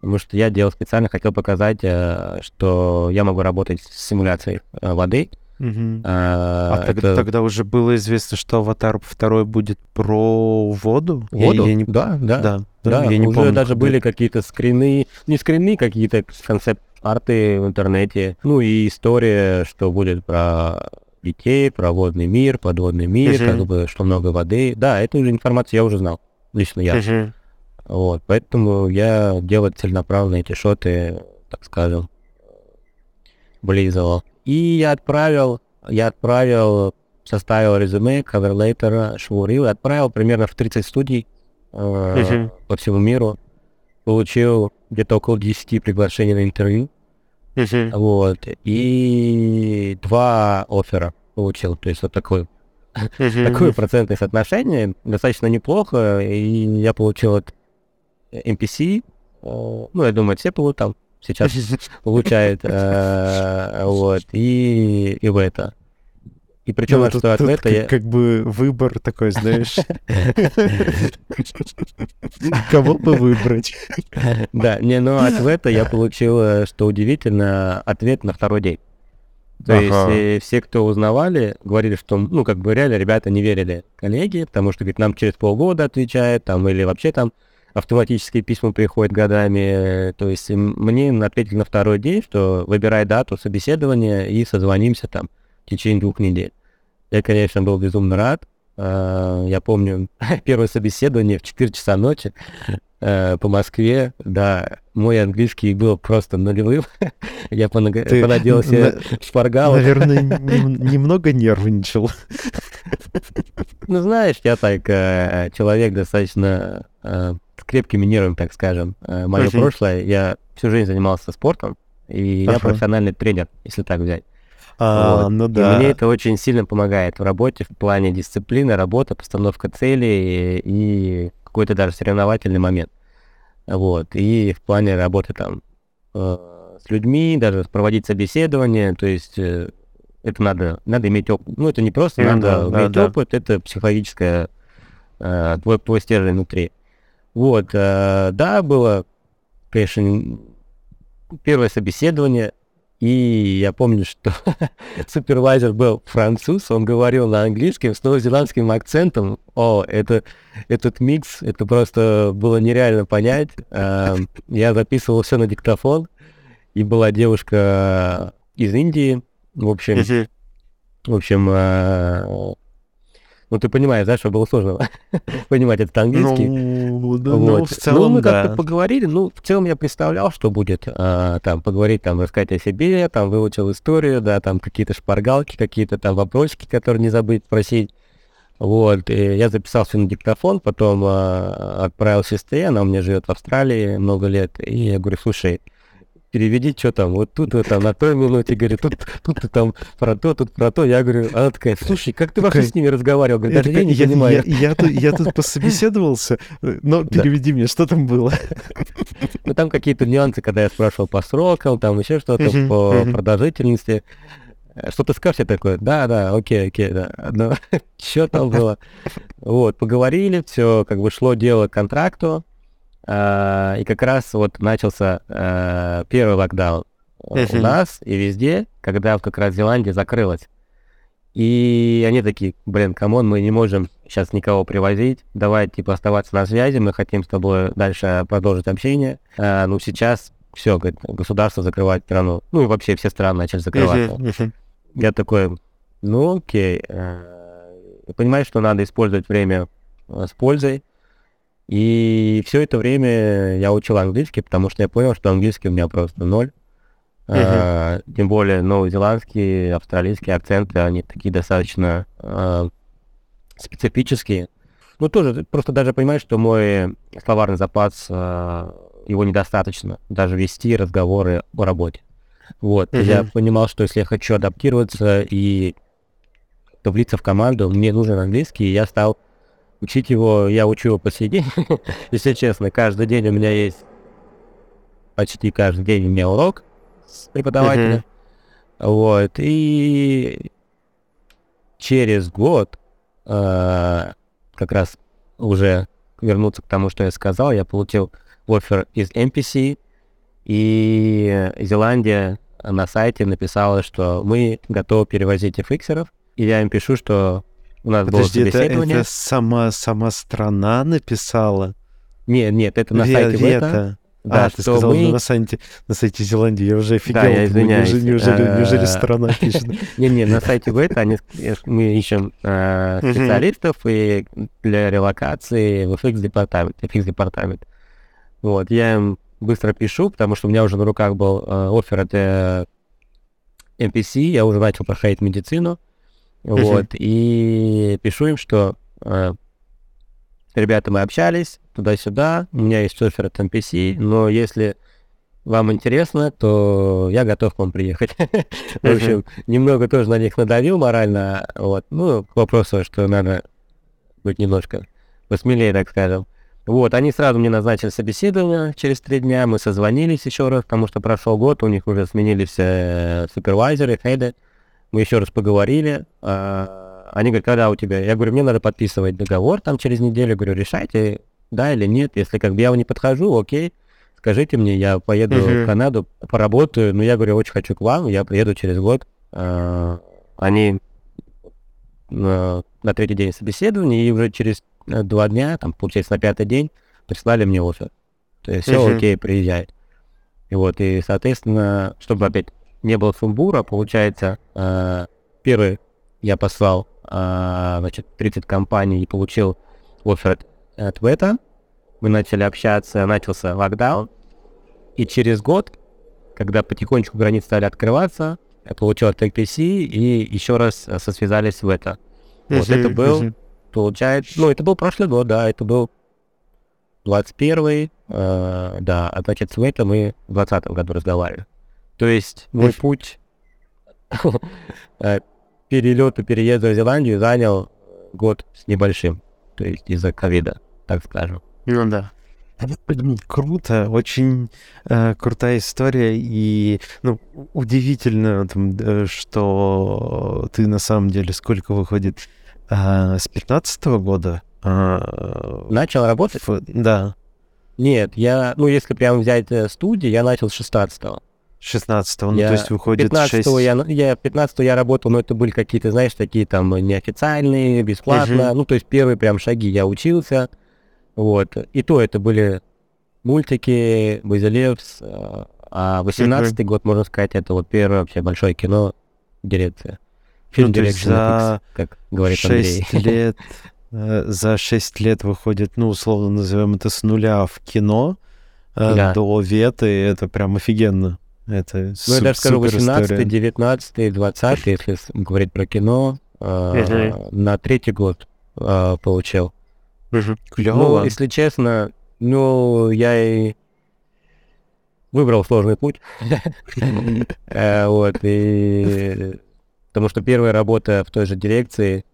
Потому что я делал специально, хотел показать, э, что я могу работать с симуляцией воды. А, А тогда, это тогда уже было известно, что аватар второй будет про воду? Я- воду? Я, не... Да, да. Да, да, я не уже помню, даже были какие-то скрины, не скрины, какие-то концепт-арты в интернете. Ну и история, что будет про детей, про водный мир, подводный мир, Мгм. как бы, что много воды. Да, эту информацию я уже знал, лично я. Мгм. Вот, поэтому я делаю целенаправленно эти шоты, так скажем, близого. И я отправил, я отправил, составил резюме, каверлейтер, швурил, отправил примерно в 30 студий э, Мгм. по всему миру. Получил где-то около 10 приглашений на интервью. Мгм. Вот. И два оффера получил. То есть вот такой Мгм. такое процентное соотношение, достаточно неплохо, и я получил от NPC, э, ну, я думаю, все получат там сейчас получают, э, вот, и, и в это. И причем, Ну, что тут- от тут это как, я... как бы выбор такой, знаешь. Кого бы выбрать? Да, не, но от это я получил, э, что удивительно, ответ на второй день. То Ага. есть э, все, кто узнавали, говорили, что, ну, как бы реально ребята не верили коллеги, потому что, говорит, нам через полгода отвечают, там, или вообще там автоматические письма приходят годами. То есть мне ответили на второй день, что выбирай дату собеседования и созвонимся там в течение двух недель. Я, конечно, был безумно рад. А, Я помню первое собеседование в 4 часа ночи э, по Москве. Да, мой английский был просто нулевым. Я понаг- Ты понадел себе шпаргалок. Наверное, нем- немного нервничал. Ну, знаешь, я так, э, человек достаточно э, крепкими нервами, так скажем. Мое Мгм. прошлое, я всю жизнь занимался спортом, и я Ага. профессиональный тренер, если так взять. А, Вот. ну И да. мне это очень сильно помогает в работе, в плане дисциплины, работы, постановка целей и, и какой-то даже соревновательный момент. Вот. И в плане работы там э, с людьми, даже проводить собеседование, то есть э, это надо, надо иметь опыт. Ну, это не просто Ну надо да, да, иметь да. опыт, это психологическое э, твой, твой стержень внутри. Вот, э, да, было, конечно, первое собеседование, и я помню, что супервайзер был француз, он говорил на английском с новозеландским акцентом. О, это, этот микс, это просто было нереально понять. Эм, Я записывал все на диктофон, и была девушка из Индии, в общем, в общем, э, ну ты понимаешь, да, что было сложно понимать этот английский. Ну, да, Вот. ну, в целом, мы как-то поговорили, ну, в целом я представлял, что будет, а, там, поговорить, там, рассказать о себе, там, выучил историю, да, там, какие-то шпаргалки, какие-то там вопросики, которые не забыть спросить. Вот, и я записался на диктофон, потом а, отправил сестре, она у меня живет в Австралии много лет, и я говорю, слушай, переведи, что там, вот тут, вот там, на той минуте, говорю, тут, тут ты там про то, тут про то. Я говорю, она такая, слушай, как ты вообще с ними разговаривал? Говорит, Я, даже я не понимаю. я- я тут- пособеседовался, но переведи мне, что там было. Ну, там какие-то нюансы, когда я спрашивал по срокам, там еще что-то по продолжительности. что ты скажешь, я такой, да, да, окей, окей, да. Ну, что там было? Вот, поговорили, все, как бы шло дело к контракту, а, и как раз вот начался а, первый локдаун у нас и везде, когда как раз Зеландия закрылась. И они такие, блин, come on, мы не можем сейчас никого привозить, давай, типа, оставаться на связи, мы хотим с тобой дальше продолжить общение. А, ну, сейчас все, говорит, государство закрывает страну. Ну, и вообще все страны начали закрываться. Я такой, ну, окей. Э, я понимаю, что надо использовать время э, с пользой. И все это время я учил английский, потому что я понял, что английский у меня просто ноль. Uh-huh. тем более новозеландские, австралийские акценты, они такие достаточно uh, специфические. Ну, тоже, просто даже понимаешь, что мой словарный запас, uh, его недостаточно, даже вести разговоры о работе. Вот, uh-huh. я понимал, что если я хочу адаптироваться и влиться в команду, мне нужен английский, и я стал учить его, я учу его по сей день, если честно, каждый день у меня есть, почти каждый день у меня урок, с преподавателя. Uh-huh. Вот. И через год э, как раз уже вернуться к тому, что я сказал, я получил офер из MPC, и Зеландия на сайте написала, что мы готовы перевозить FX-еров, и я им пишу, что у нас Подожди, было собеседование. Это, это сама, сама страна написала? Нет, нет, это на сайте Вета. Да, а, ты сказал мы... на, сайте, на сайте Зеландии, я уже офигел. Да, я извиняюсь. Неужели, неужели, неужели страна пишет? Не-не, на сайте Вейта мы ищем э, специалистов и для релокации в FX-департамент. FX-департамент. Вот, я им быстро пишу, потому что у меня уже на руках был э, офер от э, MPC, я уже начал проходить медицину. Вот, и пишу им, что ребята, мы общались туда-сюда, у меня есть офер от NPC, но если вам интересно, то я готов к вам приехать. В общем, немного тоже на них надавил морально, вот, ну, к вопросу, что надо быть немножко посмелее, так скажем. Вот, они сразу мне назначили собеседование через три дня, мы созвонились еще раз, потому что прошел год, у них уже сменились э, супервайзеры, хеды, мы еще раз поговорили, а, они говорят, когда у тебя? Я говорю, мне надо подписывать договор там через неделю. говорю, решайте, да или нет. Если как бы я не подхожу, окей, скажите мне, я поеду uh-huh. в Канаду, поработаю. Но я говорю, очень хочу к вам, я приеду через год. А, они на, на третий день собеседования, и уже через э, два дня, там, получается, на пятый день, прислали мне офер. То есть все uh-huh. окей, приезжай. И вот, и, соответственно, чтобы опять не было сумбура, получается, э, первый я послал а, значит, 30 компаний и получил офер от, от Вета. Мы начали общаться, начался локдаун. И через год, когда потихонечку границы стали открываться, я получил от TPC и еще раз э, сосвязались в это. Вот это был, получается, ну, это был прошлый год, да, это был 21 э, да, а значит, с Вета мы в 20 году разговаривали. То есть мой путь э, перелету, переезда в Зеландию занял год с небольшим. То есть из-за ковида, так скажем. Ну да. Круто, очень э, крутая история и ну, удивительно, там, что ты на самом деле сколько выходит э, с 15 -го года э, начал работать. В, да. Нет, я, ну если прямо взять э, студию, я начал с 16 -го. 16 ну, я, то есть выходит 15 6... я, я 15 я работал, но это были какие-то, знаешь, такие там неофициальные, бесплатно. Uh-huh. Ну, то есть первые прям шаги я учился. Вот. И то это были мультики, Базилевс. Э, а 18 uh-huh. год, можно сказать, это вот первое вообще большое кино, дирекция. Фильм ну, дирекция, за как говорит 6 Андрей. лет, э, за 6 лет выходит, ну, условно назовем это с нуля в кино, э, да. до веты, это прям офигенно. Это ну, я даже скажу 18, 19, 20, если говорить про кино, э, на третий год э, получил. Ну, если честно, ну, я и выбрал сложный путь. Э, вот, и... Потому что первая работа в той же дирекции,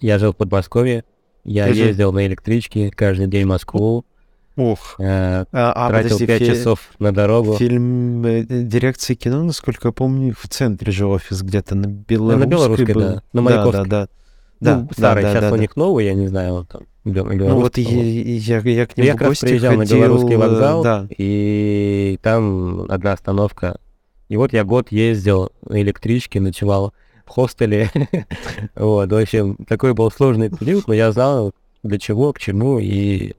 я жил в Подмосковье, я ездил на электричке каждый день в Москву, Ух. Э, А, а, тратил подожди, 5 фи- часов на дорогу. Фильм э, дирекции кино, насколько я помню, в центре же офис где-то на Белорусской Белорусской, был. да, на да, Маяковской. да, да. Да, ну, да, старый, да, сейчас да, у да. них новый, я не знаю, он там. бел- Ну вот я, я, я к Я нему как в раз гости приезжал на ходил, Белорусский э, вокзал, Да. и там одна остановка. И вот я год ездил на электричке, ночевал в хостеле. Вот, в общем, такой был сложный период, но я знал, для чего, к чему, и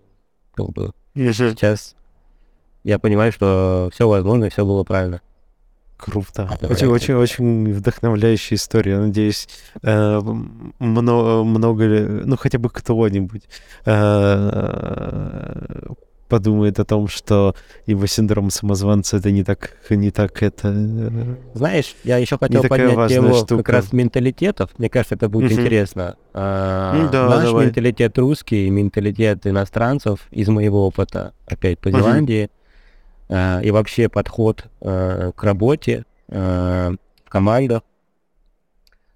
как бы, сейчас я понимаю, что все возможно, и все было правильно. Круто. Да, Очень, да. очень, очень вдохновляющая история. Надеюсь, э, много, много, ли- ну хотя бы кто-нибудь э, подумает о том, что его синдром самозванца это не так, не так это. э, Знаешь, я еще хотел поднять тему штука. как раз менталитетов. Мне кажется, это будет Мгм. интересно. А, Ну да, наш давай. менталитет русский, менталитет иностранцев из моего опыта, опять по. Зеландии, а, и вообще подход а, к работе а, в командах.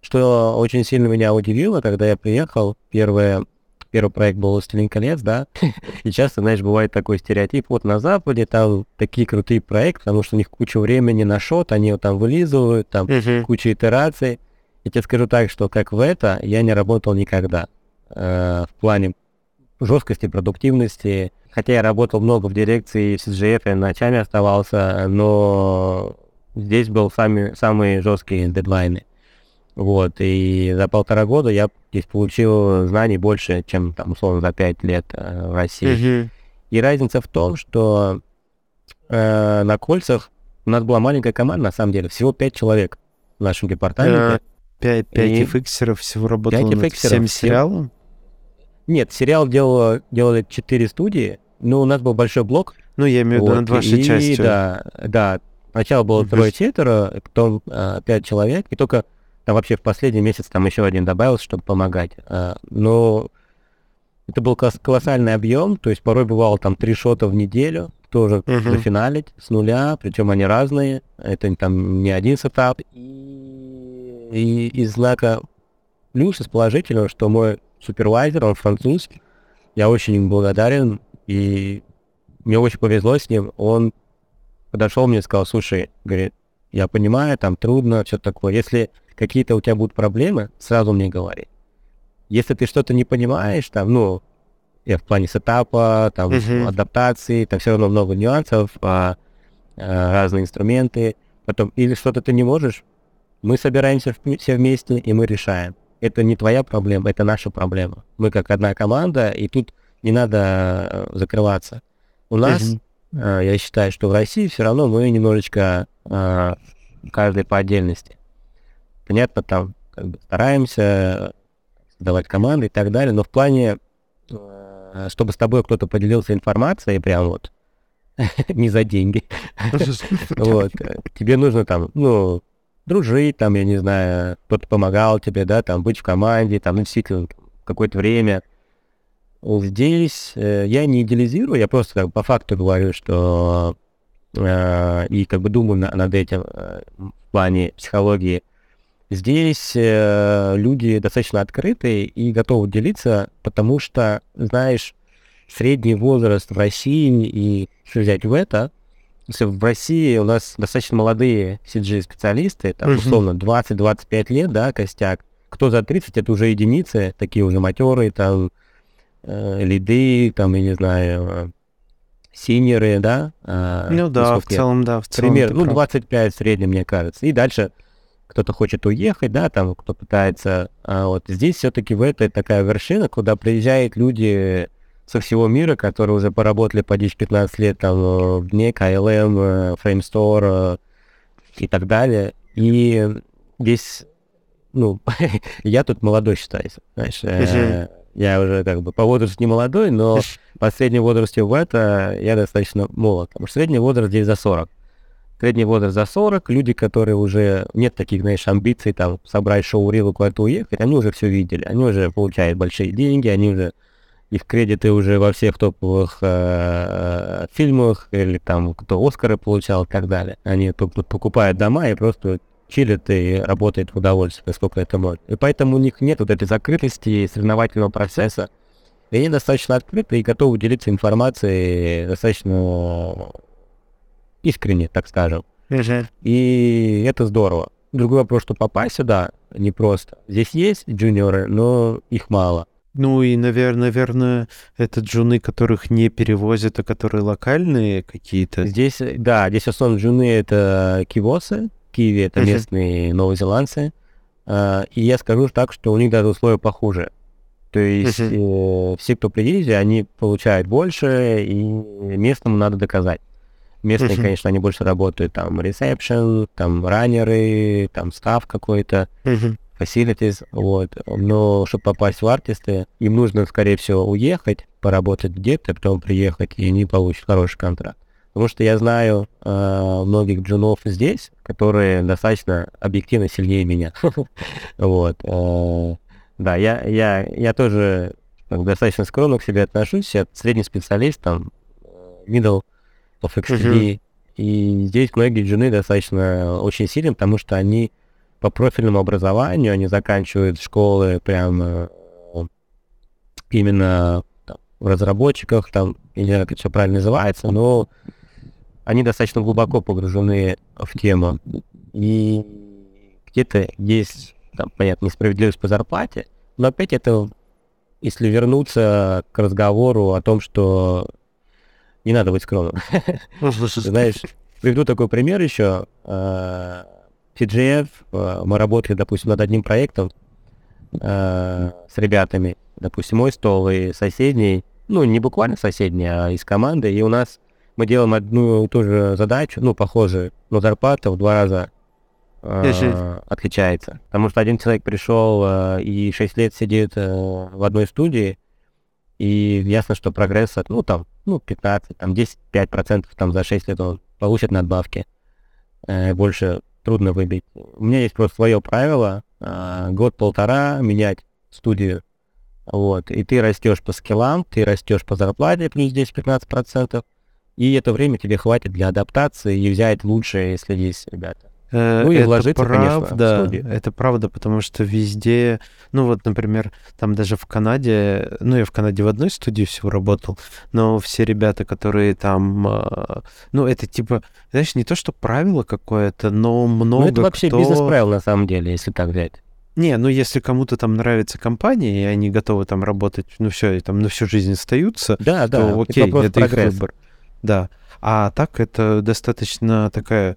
Что очень сильно меня удивило, когда я приехал, первое, первый проект был «Властелин колец», да, и часто, знаешь, бывает такой стереотип, вот на Западе там такие крутые проекты, потому что у них куча времени на шот, они вот там вылизывают, там куча итераций. Я тебе скажу так, что как в это я не работал никогда. Э, в плане жесткости, продуктивности. Хотя я работал много в дирекции, в CGF, я ночами оставался, но здесь был сами, самые жесткие дедлайны. Вот, и за полтора года я здесь получил знаний больше, чем, там, условно, за пять лет э, в России. И разница в том, что э, на кольцах у нас была маленькая команда, на самом деле, всего пять человек в нашем департаменте. Пять, пять И- эффиксеров всего работало Пять над эффиксеров, всем все- сериалом. Нет, сериал делало, делали четыре студии, но у нас был большой блок. Ну, я имею в виду вот, вашей и частью. Да, да. Сначала было Мгм. трое-четверо, потом а, пять человек, и только там вообще в последний месяц там еще один добавился, чтобы помогать. А, но это был колос- колоссальный объем, то есть порой бывало там три шота в неделю, тоже Мгм. зафиналить с нуля, причем они разные, это там не один сетап. И, и из знака плюс, из положительного, что мой супервайзер, он француз, я очень им благодарен, и мне очень повезло с ним, он подошел мне и сказал, слушай, говорит, я понимаю, там трудно, все такое, если какие-то у тебя будут проблемы, сразу мне говори. Если ты что-то не понимаешь, там, ну, я в плане сетапа, там, Мгм. адаптации, там все равно много нюансов, а, а, разные инструменты, потом, или что-то ты не можешь, мы собираемся вм- все вместе, и мы решаем. Это не твоя проблема, это наша проблема. Мы как одна команда, и тут не надо э, закрываться. У нас, Мгм. э, я считаю, что в России все равно мы немножечко э, каждый по отдельности. Понятно, там как бы стараемся давать команды и так далее, но в плане, э, чтобы с тобой кто-то поделился информацией, прям вот не за деньги, вот, э, тебе нужно там, ну, дружить, там, я не знаю, кто-то помогал тебе, да, там, быть в команде, там, ну, действительно, какое-то время. Здесь э, я не идеализирую, я просто как бы по факту говорю, что э, и как бы думаю на- над этим э, в плане психологии. Здесь э, люди достаточно открытые и готовы делиться, потому что, знаешь, средний возраст в России и если взять в это, если в России у нас достаточно молодые CG-специалисты, там, Мгм. условно, 20-25 лет, да, костяк. Кто за 30, это уже единицы, такие уже матерые, там, э, лиды, там, я не знаю, синеры, да. э, Ну да, в целом, да, в целом. пример, ну, прав. 25 в среднем, мне кажется. И дальше кто-то хочет уехать, да, там, кто пытается. А вот здесь все-таки в этой такая вершина, куда приезжают люди со всего мира, которые уже поработали по 10-15 лет там э, в дне KLM, э, Framestore э, и так далее. И здесь, ну, я тут молодой считаюсь, знаешь, э, я уже как бы по возрасту не молодой, но по среднему возрасту в это я достаточно молод, потому что средний возраст здесь за 40. Средний возраст за 40, люди, которые уже нет таких, знаешь, амбиций там собрать шоу-рил и куда-то уехать, они уже все видели, они уже получают большие деньги, они уже их кредиты уже во всех топовых э, фильмах или там кто Оскары получал и так далее. Они покупают дома и просто чилят и работают в удовольствие, сколько это может. И поэтому у них нет вот этой закрытости и соревновательного процесса. И они достаточно открыты и готовы делиться информацией достаточно искренне, так скажем. И это здорово. Другой вопрос, что попасть сюда непросто. Здесь есть джуниоры, но их мало. Ну и, наверное, наверное, это джуны, которых не перевозят, а которые локальные какие-то. Здесь, да, здесь основном джуны это кивосы, киви это местные новозеландцы. А, и я скажу так, что у них даже условия похуже. То есть э, все, кто приедет, они получают больше, и местному надо доказать. Местные, uh-huh. конечно, они больше работают, там, ресепшн, там, раннеры, там, став какой-то, uh-huh. facilities, вот. Но чтобы попасть в артисты, им нужно, скорее всего, уехать, поработать где-то, потом приехать, и они получат хороший контракт. Потому что я знаю э, многих джунов здесь, которые достаточно объективно сильнее меня. вот. Э, да, я, я, я тоже достаточно скромно к себе отношусь. Я средний специалист, там, э, middle of XTD. И здесь многие джуны достаточно очень сильны, потому что они по профильному образованию, они заканчивают школы прям э, именно там, в разработчиках, там, не знаю, как это все правильно называется, но они достаточно глубоко погружены в тему. И где-то есть, там, понятно, несправедливость по зарплате, но опять это, если вернуться к разговору о том, что не надо быть скромным. Знаешь, приведу такой пример еще. TGF, э, мы работали, допустим, над одним проектом э, с ребятами, допустим, мой стол и соседний, ну, не буквально соседний, а из команды, и у нас мы делаем одну и ту же задачу, ну, похожую, но зарплата в два раза э, отличается. Потому что один человек пришел э, и 6 лет сидит э, в одной студии, и ясно, что прогресс, ну, там, ну, 15, там, 10-5% там за 6 лет он получит надбавки. Э, больше трудно выбить. У меня есть просто свое правило, э, год-полтора менять студию, вот, и ты растешь по скиллам, ты растешь по зарплате плюс 10-15%, и это время тебе хватит для адаптации и взять лучшее, если есть ребята. Э, ну и это вложиться, правда, конечно, Это правда, потому что везде, ну вот, например, там даже в Канаде, ну я в Канаде в одной студии всего работал, но все ребята, которые там, а, ну это типа, знаешь, не то, что правило какое-то, но много Ну это вообще кто... бизнес-правило на самом деле, если так взять. Не, ну если кому-то там нравится компания, и они готовы там работать, ну все, и там на всю жизнь остаются, да, то да, окей, это, это их выбор. Да. А так это достаточно такая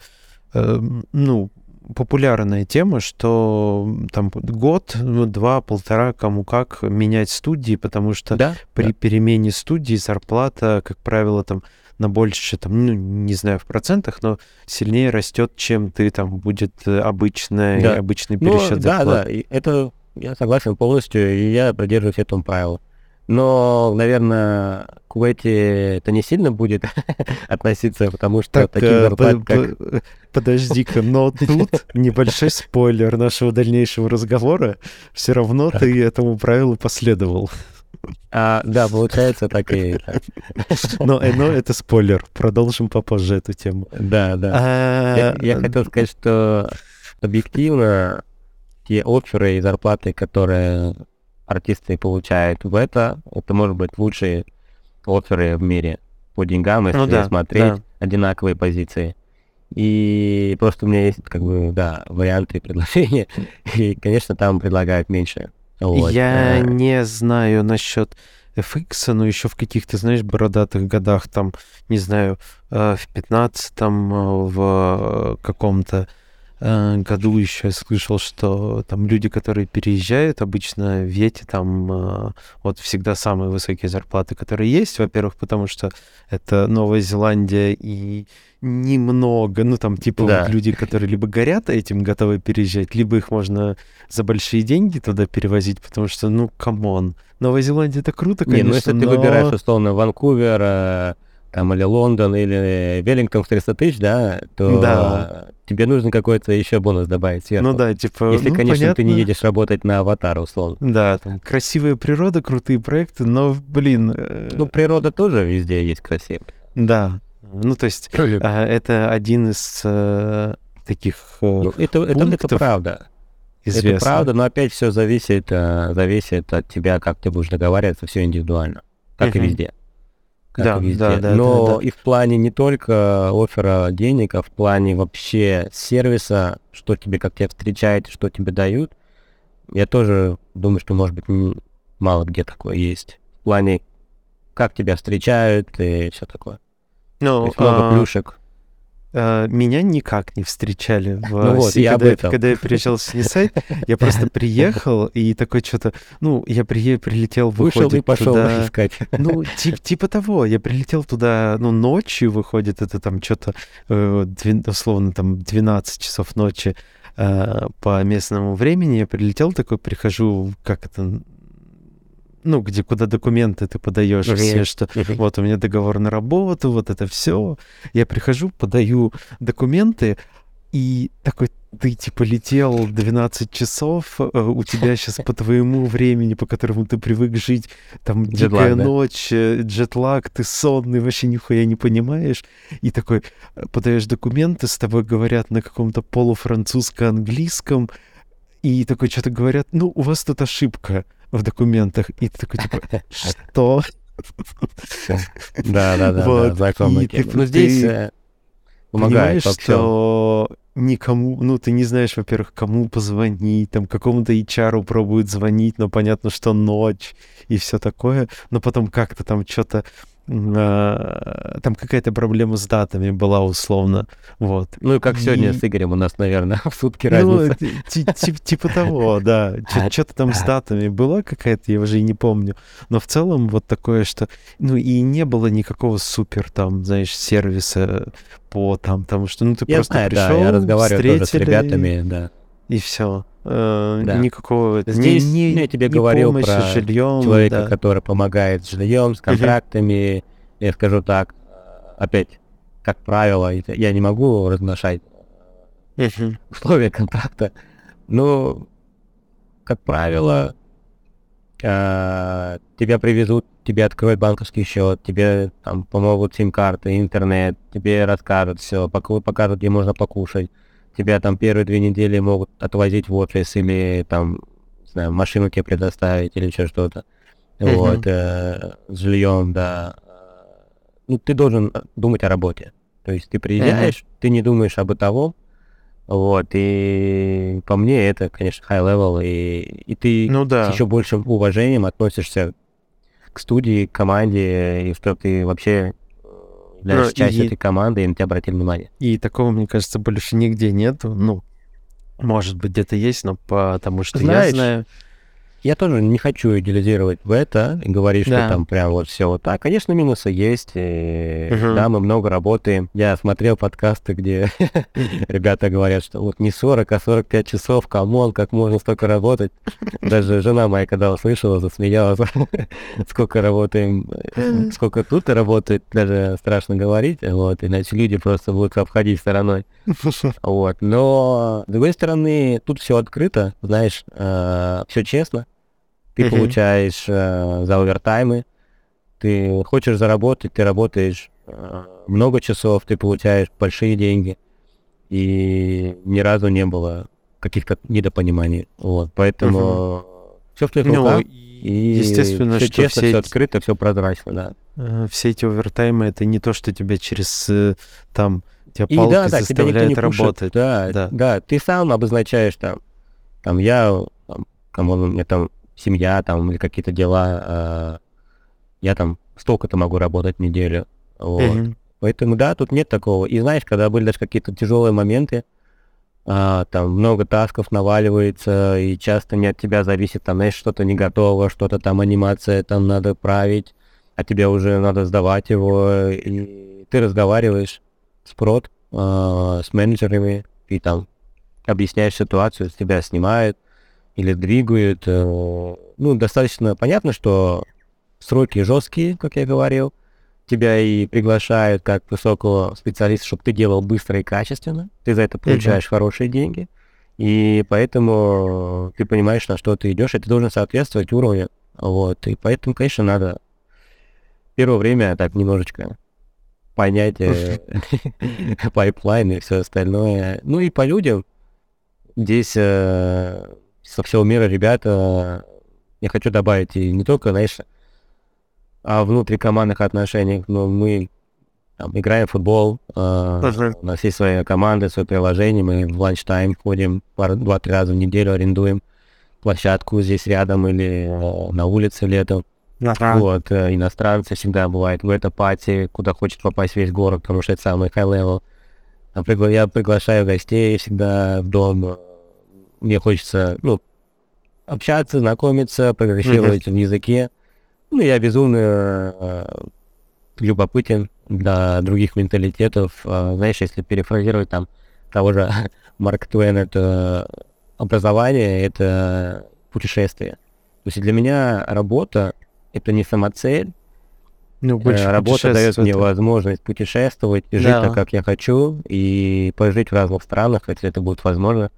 ну, популярная тема, что там год, ну, два, полтора, кому как менять студии, потому что да, при да. перемене студии зарплата, как правило, там на больше, там, ну, не знаю в процентах, но сильнее растет, чем ты там будет э, обычный, да. обычный ну, пересчет ну, зарплаты. Да, да, это я согласен полностью, и я придерживаюсь этому правилу. Но, наверное, к Кувейте это не сильно будет относиться, потому что так, таких зарплат, как... Подожди-ка, но тут небольшой спойлер нашего дальнейшего разговора. Все равно ты этому правилу последовал. А, да, получается так и... Но, э, но это спойлер. Продолжим попозже эту тему. Да, да. А... Я, я хотел сказать, что объективно те оферы и зарплаты, которые артисты получают в это, это может быть лучшие оферы в мире по деньгам, если ну, да, смотреть да. одинаковые позиции. И просто у меня есть, как бы, да, варианты предложения. И, конечно, там предлагают меньше. Вот. Я э, не знаю насчет FX, но еще в каких-то, знаешь, бородатых годах, там, не знаю, э, в 15-м, э, в каком-то году еще я слышал, что там люди, которые переезжают, обычно в Вете там э, вот всегда самые высокие зарплаты, которые есть. Во-первых, потому что это Новая Зеландия и немного, ну там типа да. вот люди, которые либо горят этим, готовы переезжать, либо их можно за большие деньги туда перевозить, потому что, ну, come on, Новая Зеландия это круто, конечно, Не, ну если но... ты выбираешь, условно, Ванкувер, э, там, или Лондон, или Веллингтон в 300 тысяч, да, то да. тебе нужно какой-то еще бонус добавить сверху. Ну да, типа... Если, ну, конечно, понятно. ты не едешь работать на аватар, условно. Да, там красивая природа, крутые проекты, но, блин... Э, ну, природа тоже везде есть красивая. Да, ну, то есть, а, это один из э, таких э, ну, это, это, это правда. известно. Это правда, но опять все зависит, зависит от тебя, как ты будешь договариваться, все индивидуально, как и Мгм. везде. Как Да, везде. да, да, но да, да. и в плане не только оффера денег, а в плане вообще сервиса, что тебе, как тебя встречают, что тебе дают, я тоже думаю, что, может быть, мало где такое есть. В плане, как тебя встречают и все такое. Ну, есть много а, плюшек. А, меня никак не встречали. В, Ну вот, я об когда, этом. когда я приезжал в Синисайд, я просто приехал и такой что-то, ну, я при, прилетел, Вышел и выходит пошел туда, искать. Ну, тип, типа того. Я прилетел туда, ну, ночью выходит, это там что-то, э, условно, там 12 часов ночи э, по местному времени. Я прилетел такой, прихожу, как это, ну, где, куда документы ты подаешь, Мгм. все, что Мгм. вот у меня договор на работу, вот это все. Я прихожу, подаю документы, и такой, ты типа летел 12 часов, э, у тебя сейчас по твоему времени, по которому ты привык жить, там Джетлаг, дикая да? ночь, э, джетлаг, ты сонный, вообще нихуя не понимаешь. И такой, э, подаешь документы, с тобой говорят на каком-то полуфранцузско-английском, и такой что-то говорят, ну, у вас тут ошибка в документах. И ты такой, типа, что? Да, да, да, Вот, ты- тема. Ну, здесь ты э, помогает Понимаешь, что никому, ну, ты не знаешь, во-первых, кому позвонить, там, какому-то HR пробуют звонить, но понятно, что ночь и все такое, но потом как-то там что-то, там какая-то проблема с датами была условно, вот. Ну, и как сегодня И- с Игорем у нас, наверное, в сутки Ну, разница. типа того, да. А, Что-то там с датами была какая-то, я уже и не помню. Но в целом вот такое, что... Ну, и не было никакого супер там, знаешь, сервиса по там, тому что, ну, ты просто пришел, я разговариваю тоже с ребятами, да. И все. Да. Никакого... ни- Здесь, ни, ну, я тебе говорил помощи про жильем, Человека, да. который помогает с жильем, с контрактами, я скажу так, опять, как правило, я не могу разглашать условия контракта, но, как правило, а, тебя привезут, тебе откроют банковский счет, тебе там помогут сим-карты, интернет, тебе расскажут все, покажут, где можно покушать, тебя там первые две недели могут отвозить в офис или там, не знаю, машину тебе предоставить или еще что-то. Мгм. Вот, э, с жильем, да. Ну, ты должен э, думать о работе. То есть ты приезжаешь, ты не думаешь об бытовом, вот, и по мне это, конечно, high level, и, и ты Ну да. с еще большим уважением относишься к студии, к команде, и что ты вообще э, являешься Ну, частью и- этой команды, и на тебя обратили внимание. И такого, мне кажется, больше нигде нету. Ну, может быть, где-то есть, но потому что Знаешь, я знаю... Я тоже не хочу идеализировать в это и говорить, что Да. там прям вот все вот так. Конечно, минусы есть. и, Мгм. Да, мы много работаем. Я смотрел подкасты, где ребята говорят, что вот не 40, а 45 часов, come on, как можно столько работать. Даже жена моя, когда услышала, засмеялась. Сколько работаем, сколько тут работает, даже страшно говорить. Вот, иначе люди просто будут обходить стороной. Вот. Но, с другой стороны, тут все открыто, знаешь, все честно. Ты Мгм. получаешь э, за овертаймы, ты хочешь заработать, ты работаешь э, много часов, ты получаешь большие деньги. И ни разу не было каких-то недопониманий. Вот. Поэтому все в твоих Ну, руках. и естественно, все что честно, все все открыто, все прозрачно, да. Э, все эти овертаймы это не то, что тебя через э, там тебя И палкой да, да, тебя заставляет пушит. работать. Да, Да. да, ты сам обозначаешь там, там я, там, кому у меня там семья, там, или какие-то дела, а, я там столько-то могу работать неделю. Вот. Мгм. Поэтому да, тут нет такого. И знаешь, когда были даже какие-то тяжелые моменты, а, там много тасков наваливается, и часто не от тебя зависит, там, знаешь, что-то не готово, что-то там анимация там надо править, а тебе уже надо сдавать его, и ты разговариваешь с прод, а, с менеджерами, и там объясняешь ситуацию, с тебя снимают или двигают. э, Ну, достаточно понятно, что сроки жесткие, как я говорил, тебя и приглашают как высокого специалиста, чтобы ты делал быстро и качественно. Ты за это получаешь хорошие деньги. И поэтому ты понимаешь, на что ты идешь, и ты должен соответствовать уровню. Вот. И поэтому, конечно, надо первое время так немножечко понять э, пайплайн и все остальное. Ну и по людям, здесь э, со всего мира ребята, я хочу добавить, и не только, знаешь, о внутрикомандных отношениях, но мы там, играем в футбол, э, uh-huh. у нас есть свои команды, свои приложения, мы в lunch time ходим два-три раза в неделю, арендуем площадку здесь рядом или э, на улице летом. Ага. Вот, э, иностранцы всегда бывают в этой пати, куда хочет попасть весь город, потому что это самый high level. Я приглашаю гостей всегда в дом. Мне хочется, ну, общаться, знакомиться, прогрессировать mm-hmm. в языке. Ну, я безумно э, любопытен для других менталитетов. Э, знаешь, если перефразировать там того же Марк Твен, это образование — это путешествие. То есть для меня работа — это не самоцель. Ну, больше э, работа дает мне возможность путешествовать и жить да. так, как я хочу, и пожить в разных странах, если это будет возможно.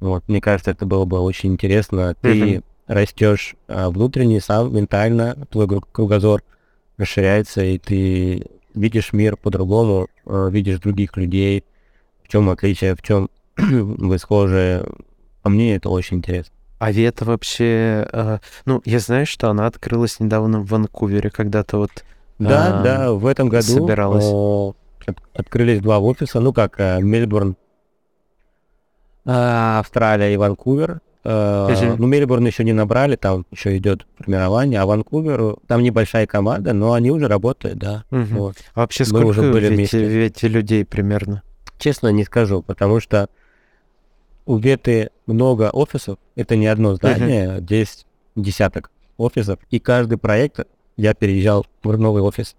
Вот, мне кажется, это было бы очень интересно. Ты растешь а, внутренне, сам, ментально, твой кругозор расширяется, и ты видишь мир по-другому, а, видишь других людей, в чем отличие, в чем вы схожи, а мне это очень интересно. А Вета вообще... Э, ну, я знаю, что она открылась недавно в Ванкувере, когда-то вот... Да, э, да, в этом году собиралась. Э, открылись два офиса, ну как, э, Мельбурн, Австралия и Ванкувер. Э, uh Ну, Мельбурн еще не набрали, там еще идет формирование, а Ванкувер, там небольшая команда, но они уже работают, да. uh Вот. А вообще Мы сколько уже были вместе. Вете людей примерно? Честно не скажу, потому что у Веты много офисов, это не одно здание, uh-huh. здесь десяток офисов, и каждый проект я переезжал в новый офис.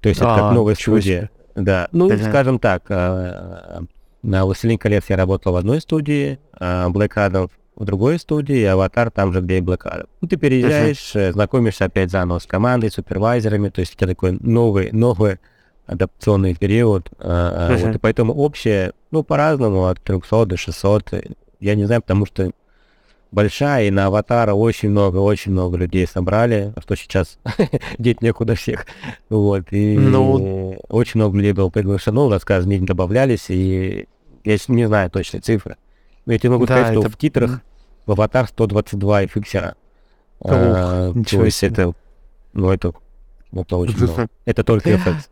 То есть а, это как новая студия. Да. Ну, uh-huh. скажем так, а, на «Властелин колец» я работал в одной студии, а Black Adam в другой студии, «Аватар» там же, где и Black Adam. Ну, ты переезжаешь, uh-huh. знакомишься опять заново с командой, супервайзерами, то есть у тебя такой новый, новый адаптационный период. Uh-huh. Вот, и поэтому общее, ну, по-разному, от 300 до 600. Я не знаю, потому что большая, и на аватара очень много, очень много людей собрали, а что сейчас деть некуда всех. Вот, и ну... очень много людей было приглашено, у нас каждый день добавлялись, и я не знаю точно цифры. Но я тебе могу да, сказать, это... что в титрах в аватар 122 и фиксера. а, то есть себе. это, ну, это, это очень много. Это только эффект.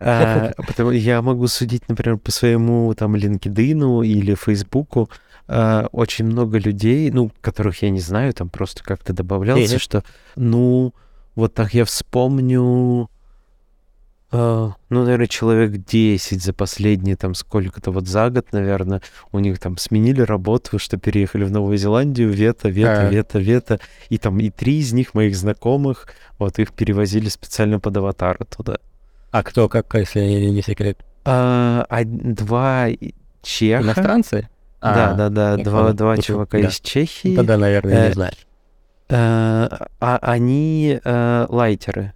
А, потому я могу судить, например, по своему там LinkedIn или Фейсбуку. А, очень много людей, ну, которых я не знаю, там просто как-то добавлялся, что, ну, вот так я вспомню, ну, наверное, человек 10 за последние там сколько-то вот за год, наверное, у них там сменили работу, что переехали в Новую Зеландию, вето, вето, uh. вето, вето, и там и три из них моих знакомых, вот их перевозили специально под аватара туда. А кто, как, если не секрет? А, а, два чеха. Иностранцы? Да, а, да, да, два, два чувака да. из Чехии. Тогда, наверное, э, не знаешь. Э, а они э, лайтеры.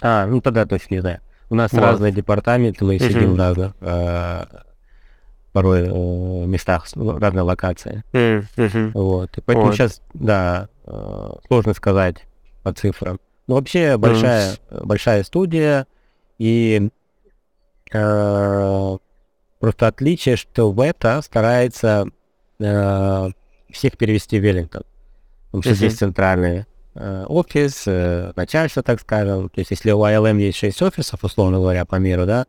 А, ну тогда точно не знаю. У нас вот. разные департаменты, мы сидим в разных э, порой э, местах, разные локации. Вот. И поэтому вот. сейчас, да, э, сложно сказать по цифрам. Но вообще большая, большая студия, и э, просто отличие, что Вета старается э, всех перевести в Веллингтон. Потому что здесь центральный э, офис, э, начальство, так скажем. То есть если у ILM есть 6 офисов, условно говоря, по миру, да,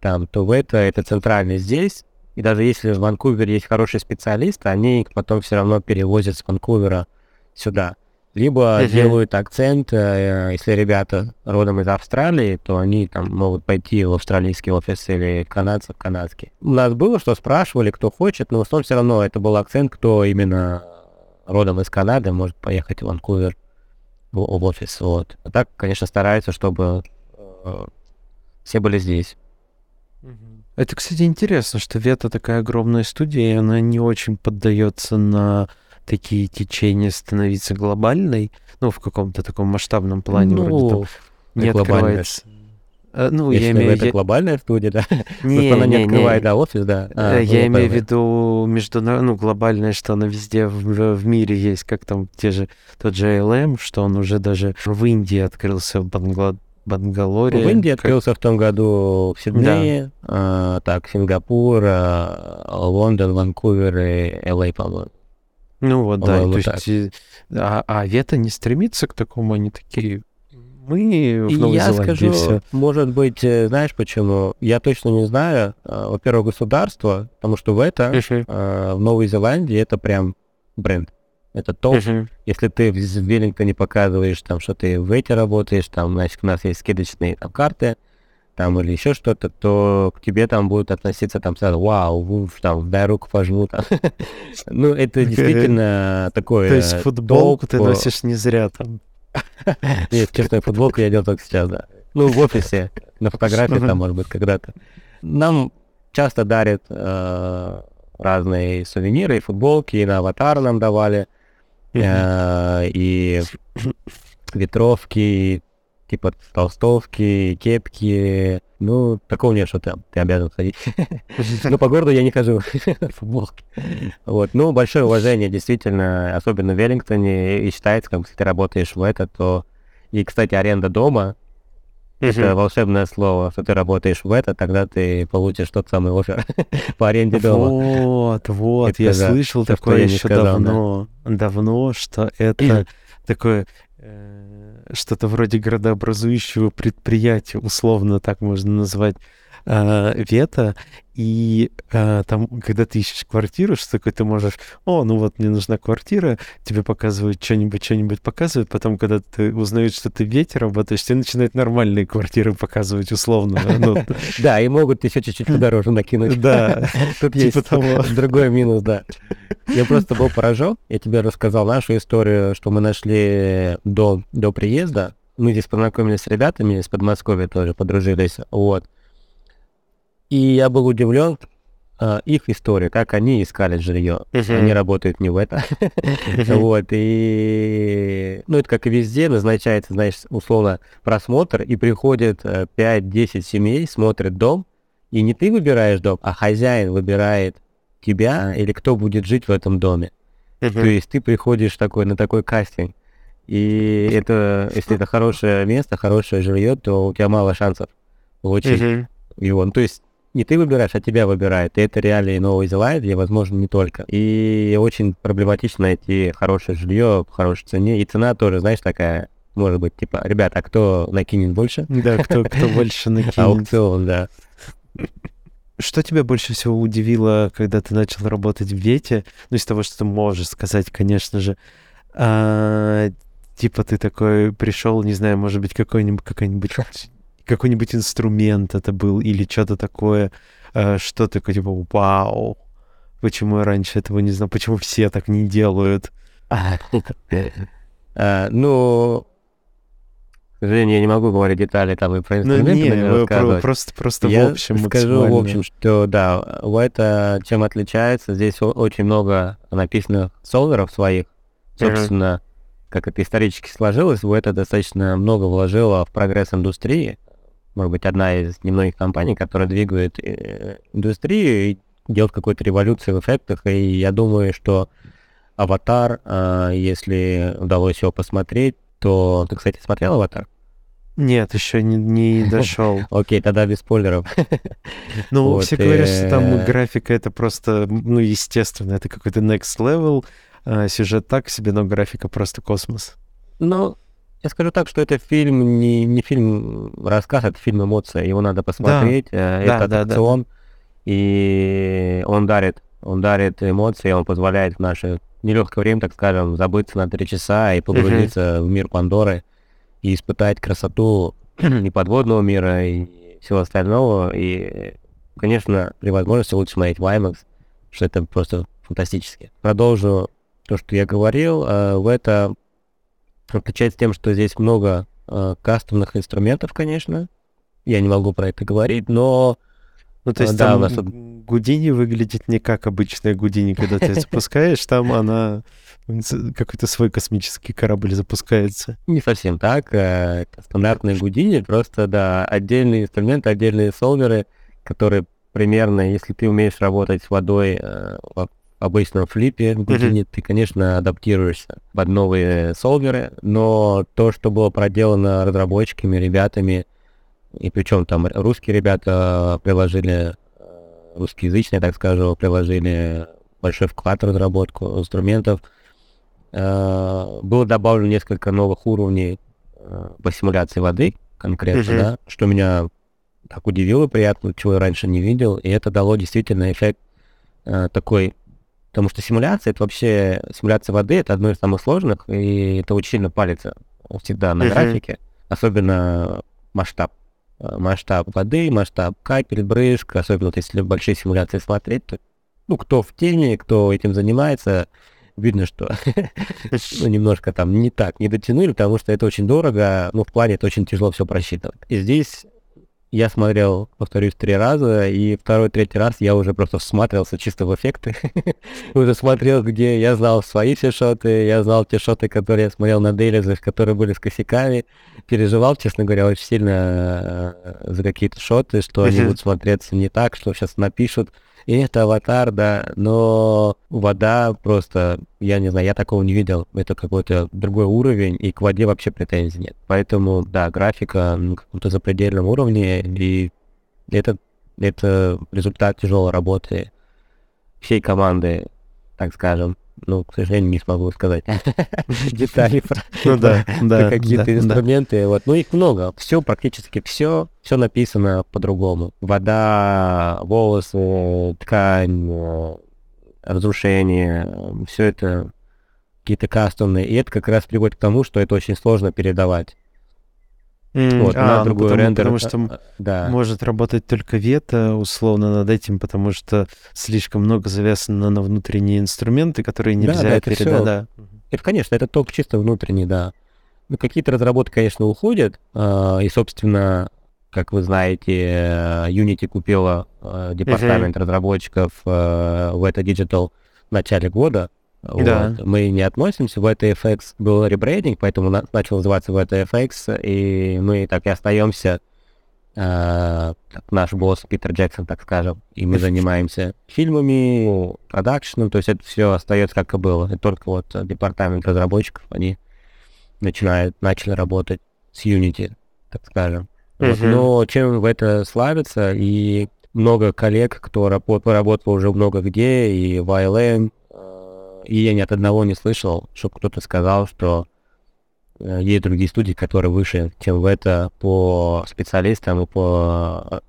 там, то Вета это центральный здесь. И даже если в Ванкувере есть хорошие специалисты, они их потом все равно перевозят с Ванкувера сюда. Либо uh-huh. делают акцент, э, если ребята родом из Австралии, то они там могут пойти в австралийский офис или канадцев в канадский. У нас было, что спрашивали, кто хочет, но в основном все равно это был акцент, кто именно родом из Канады может поехать в Ванкувер в, офис. Вот. А так, конечно, стараются, чтобы э, все были здесь. Это, кстати, интересно, что Вета такая огромная студия, и она не очень поддается на такие течения становиться глобальной, ну, в каком-то таком масштабном плане ну, вроде там не открывается. Э, ну, Если я имею. Это глобальная студия, да? Не, она не, не открывает, да, офис, да. А, я имею в виду международная, ну, глобальная, что она везде в, в мире есть, как там те же, тот же ALM, что он уже даже в Индии открылся, в Бангла... Бангалоре. В Индии открылся в том году в Сиднее, да. э, так, Сингапур, э, Лондон, Ванкувер и ЛА, по-моему. Ну вот, да, то есть, а, а Вета не стремится к такому, они такие, мы в Новой Я Зеландии скажу, все. может быть, э, знаешь почему? Я точно не знаю. А, во-первых, государство, потому что в это, uh-huh. в Новой Зеландии, это прям бренд. Это топ. Uh-huh. Если ты в Веллингтоне показываешь, там, что ты в эти работаешь, там, значит, у нас есть скидочные там, карты, там, или еще что-то, то к тебе там будут относиться там сразу, вау, там, дай руку пожму. Там. ну, это действительно такое То есть футболку ты носишь не зря там. Нет, честная футболка я делал только сейчас, да. Ну, в офисе, на фотографии там, может быть, когда-то. Нам часто дарят э, разные сувениры, и футболки, и на аватар нам давали, э, и ветровки, типа толстовки, кепки. Ну, такого нет, что ты, ты обязан ходить. Но по городу я не хожу футболки. Вот. Ну, большое уважение, действительно, особенно в Веллингтоне, и считается, как если ты работаешь в это, то... И, кстати, аренда дома, это волшебное слово, что ты работаешь в это, тогда ты получишь тот самый офер по аренде дома. Вот, вот, я слышал такое еще давно, да. давно, что это такое э, что-то вроде градообразующего предприятия, условно так можно назвать, э, вето, и э, там, когда ты ищешь квартиру, что такое, ты можешь, о, ну вот мне нужна квартира, тебе показывают что-нибудь, что-нибудь показывают, потом, когда ты узнаешь, что ты вете работаешь, тебе начинают нормальные квартиры показывать, условно. Ну, да, и могут еще чуть-чуть подороже накинуть. Да. Тут есть другой минус, да. Я просто был поражен, я тебе рассказал нашу историю, что мы нашли до, до приезда, мы здесь познакомились с ребятами из Подмосковья тоже, подружились, вот. И я был удивлен э, их историей, как они искали жилье. Uh-huh. Они работают не в это. Uh-huh. вот, и... Ну, это как и везде, назначается, знаешь, условно, просмотр, и приходит 5-10 э, семей, смотрят дом, и не ты выбираешь дом, а хозяин выбирает тебя или кто будет жить в этом доме. Uh-huh. То есть ты приходишь такой на такой кастинг. И это, если это хорошее место, хорошее жилье, то у тебя мало шансов получить его. Ну, то есть не ты выбираешь, а тебя выбирают. И это реалии Новой Зеландии, возможно, не только. И очень проблематично найти хорошее жилье по хорошей цене. И цена тоже, знаешь, такая, может быть, типа, ребят, а кто накинет больше? Да, кто, кто больше накинет. Аукцион, да. Что тебя больше всего удивило, когда ты начал работать в Вете? Ну, из того, что ты можешь сказать, конечно же. А, типа ты такой пришел, не знаю, может быть, какой-нибудь какой-нибудь какой-нибудь инструмент это был или что-то такое, э, что такое, типа, вау, почему я раньше этого не знал, почему все так не делают? А, ну, к сожалению, я не могу говорить детали там и про инструменты, ну, не, просто, просто я в общем скажу в общем, что да, в это чем отличается, здесь очень много написано солверов своих, собственно, как это исторически сложилось, в это достаточно много вложило в прогресс индустрии, может быть, одна из немногих компаний, которая двигает э, индустрию и делает какую-то революцию в эффектах. И я думаю, что «Аватар», э, если удалось его посмотреть, то... Ты, кстати, смотрел «Аватар»? Нет, еще не, не дошел. Окей, тогда без спойлеров. Ну, вот, все говорят, что там э, графика это просто, ну, естественно, это какой-то next level. А, сюжет так себе, но графика просто космос. Ну, я скажу так, что это фильм не, не фильм рассказ, это фильм эмоция. Его надо посмотреть. Да, это да, аттракцион. Да, И он дарит, он дарит эмоции, он позволяет в наше нелегкое время, так скажем, забыться на три часа и погрузиться uh-huh. в мир Пандоры и испытать красоту и подводного мира, и всего остального. И, конечно, при возможности лучше смотреть в IMAX, что это просто фантастически. Продолжу то, что я говорил. Э, в это Отличается тем, что здесь много э, кастомных инструментов, конечно. Я не могу про это говорить, но... Ну, то есть да, там у нас. Гудини выглядит не как обычная Гудини, когда ты запускаешь, там она какой-то свой космический корабль запускается. Не совсем так. Э, стандартные Гудини, просто, да, отдельные инструменты, отдельные солверы, которые примерно, если ты умеешь работать с водой э, обычном флипе, где ты, конечно, адаптируешься под новые солверы, но то, что было проделано разработчиками, ребятами, и причем там русские ребята приложили, э, русскоязычные, так скажем, приложили большой вклад в разработку инструментов. Э, было добавлено несколько новых уровней э, по симуляции воды конкретно, mm-hmm. да, что меня так удивило, приятно, чего я раньше не видел, и это дало действительно эффект такой Потому что симуляция, это вообще, симуляция воды, это одно из самых сложных, и это очень сильно палится всегда на uh-huh. графике, особенно масштаб. Э, масштаб воды, масштаб капель, брызг, особенно вот если большие симуляции смотреть, то, ну, кто в теме, кто этим занимается, видно, что ну, немножко там не так, не дотянули, потому что это очень дорого, ну, в плане это очень тяжело все просчитывать. И здесь я смотрел, повторюсь, три раза, и второй, третий раз я уже просто всматривался чисто в эффекты. уже смотрел, где я знал свои все шоты, я знал те шоты, которые я смотрел на дейлизах, которые были с косяками. Переживал, честно говоря, очень сильно э, за какие-то шоты, что они будут смотреться не так, что сейчас напишут и это аватар, да, но вода просто, я не знаю, я такого не видел. Это какой-то другой уровень, и к воде вообще претензий нет. Поэтому, да, графика на каком-то запредельном уровне, и это, это результат тяжелой работы всей команды, так скажем ну, к сожалению, не смогу сказать детали про, ну, какие-то инструменты. Вот, ну, их много. Все, практически все, все написано по-другому. Вода, волосы, ткань, разрушение, все это какие-то кастомные. И это как раз приводит к тому, что это очень сложно передавать. Mm, вот, а, на ну, другой потому, рендер. Потому что да. может работать только вето, условно, над этим, потому что слишком много завязано на внутренние инструменты, которые нельзя да, да, это передать. Да. Это, конечно, это только чисто внутренний, да. Ну, какие-то разработки, конечно, уходят, э, и, собственно, как вы знаете, Unity купила э, департамент uh-huh. разработчиков э, в это Digital в начале года, да. Вот. Мы не относимся. В VTFX был ребрейдинг, поэтому на, начал называться VTFX, и мы так и остаемся э, наш босс Питер Джексон, так скажем, и мы занимаемся фильмами, продакшеном, то есть это все остается как и было. И только вот департамент разработчиков, они начинают, начали работать с Unity, так скажем. Uh-huh. Вот. Но чем в это славится, и много коллег, кто работал, работал уже много где, и в ILM, и я ни от одного не слышал, чтобы кто-то сказал, что э, есть другие студии, которые выше, чем в это по специалистам и по,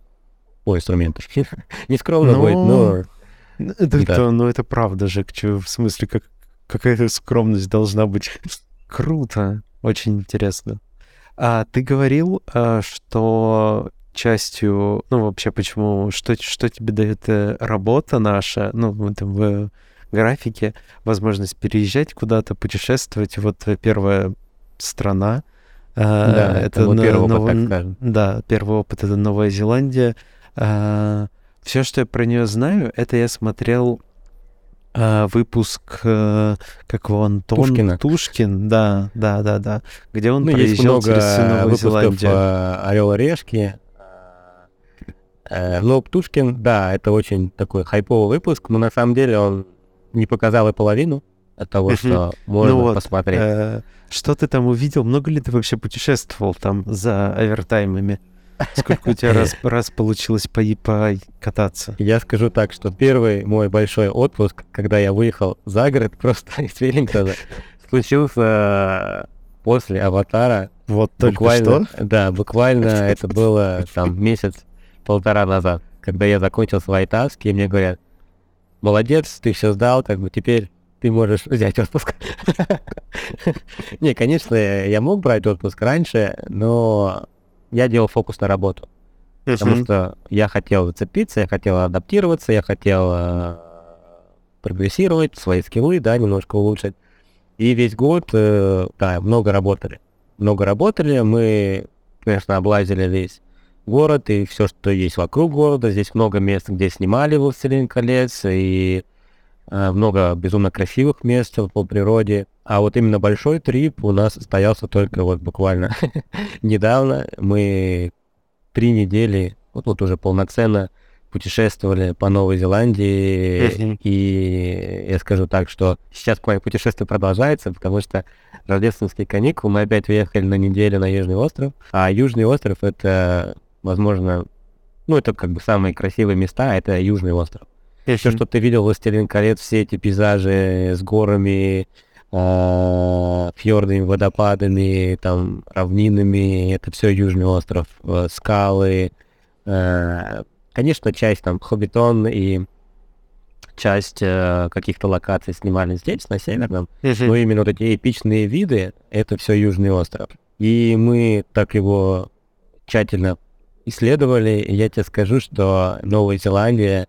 по инструментам. не скромно но... будет, но... Это, да. это, ну, это правда же, в смысле, как, какая-то скромность должна быть. Круто, очень интересно. А ты говорил, а, что частью, ну вообще почему, что, что тебе дает э, работа наша, ну, в, в графике, возможность переезжать куда-то, путешествовать. Вот первая страна. А, да, это, это первый опыт, так скажем. Да, первый опыт — это Новая Зеландия. А, Все, что я про нее знаю, это я смотрел а, выпуск, э, как его Антон Тушкина. Тушкин, да, да, да, да, где он ну, проезжал много через Новую Зеландию. Орел и Решки. Э, но Птушкин, да, это очень такой хайповый выпуск, но на самом деле он не показал и половину от того, что можно ну вот, посмотреть. Э, что ты там увидел? Много ли ты вообще путешествовал там за овертаймами? Сколько у тебя раз, раз получилось по, покататься? Я скажу так, что первый мой большой отпуск, когда я выехал за город просто из Веллингтона, случился после «Аватара». Вот только буквально, что? Да, буквально это было там месяц-полтора назад, когда я закончил свои таски, и мне говорят, молодец, ты все сдал, как бы теперь ты можешь взять отпуск. Не, конечно, я мог брать отпуск раньше, но я делал фокус на работу. Потому что я хотел зацепиться, я хотел адаптироваться, я хотел э, прогрессировать, свои скиллы, да, немножко улучшить. И весь год, э, да, много работали. Много работали, мы, конечно, облазили весь город и все, что есть вокруг города. Здесь много мест, где снимали «Властелин колец», и э, много безумно красивых мест по природе. А вот именно большой трип у нас состоялся только вот буквально недавно. Мы три недели, вот, вот уже полноценно путешествовали по Новой Зеландии, и я скажу так, что сейчас мое путешествие продолжается, потому что рождественские каникулы мы опять уехали на неделю на Южный остров, а Южный остров это, возможно, ну это как бы самые красивые места, это Южный остров. Все, что ты видел «Властелин колец», все эти пейзажи с горами, э, фьордами, водопадами, там, равнинами, это все Южный остров, э, скалы, э, конечно, часть там Хоббитон и часть э, каких-то локаций снимали здесь, на Северном, но именно вот эти эпичные виды, это все Южный остров. И мы так его тщательно исследовали, и я тебе скажу, что Новая Зеландия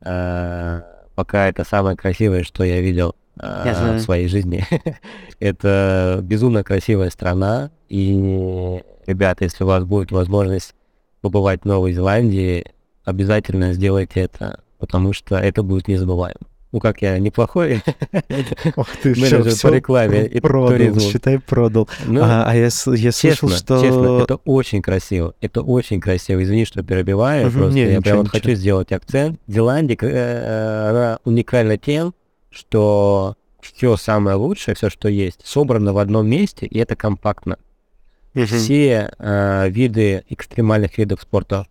э, пока это самое красивое, что я видел э, в своей жизни. это безумно красивая страна, и, ребята, если у вас будет возможность побывать в Новой Зеландии, обязательно сделайте это, потому что это будет незабываемо. Ну как я, неплохой Ох ты, менеджер все, по рекламе и продал, туризму. считай, продал. Ну, а, а я, я слышал, честно, что... Честно, это очень красиво, это очень красиво. Извини, что перебиваю, угу, просто не, я прям вот хочу сделать акцент. Зеландия, э, э, она уникальна тем, что все самое лучшее, все, что есть, собрано в одном месте, и это компактно. Угу. Все э, виды экстремальных видов спорта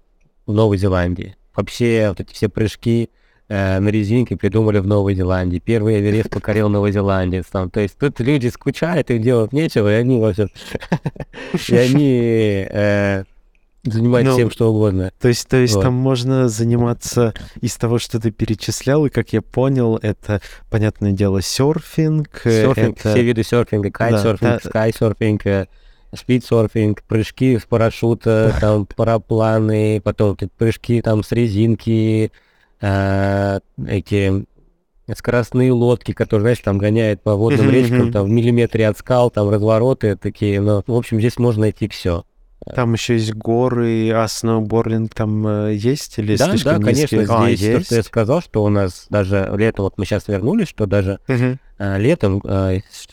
в Новой Зеландии, вообще вот эти все прыжки э, на резинке придумали в Новой Зеландии. Первый Эверест покорил Новозеландец. Там, то есть тут люди скучают, им делать нечего, и они вообще... И они э, занимаются ну, всем, что угодно. То есть, то есть вот. там можно заниматься из того, что ты перечислял, и как я понял, это, понятное дело, серфинг. Серфинг, это... все виды серфинга, кайтсерфинг, да, скайсерфинг, э, спидсерфинг, прыжки с парашюта, там парапланы, потом прыжки там с резинки, э, эти скоростные лодки, которые, знаешь, там гоняют по водным речкам, там в миллиметре от скал, там развороты такие, но, в общем, здесь можно найти все. Там еще есть горы, а сноубординг там э, есть или да, слишком Да, конечно, низкие? здесь, а, есть. что я сказал, что у нас даже летом, вот мы сейчас вернулись, что даже э, летом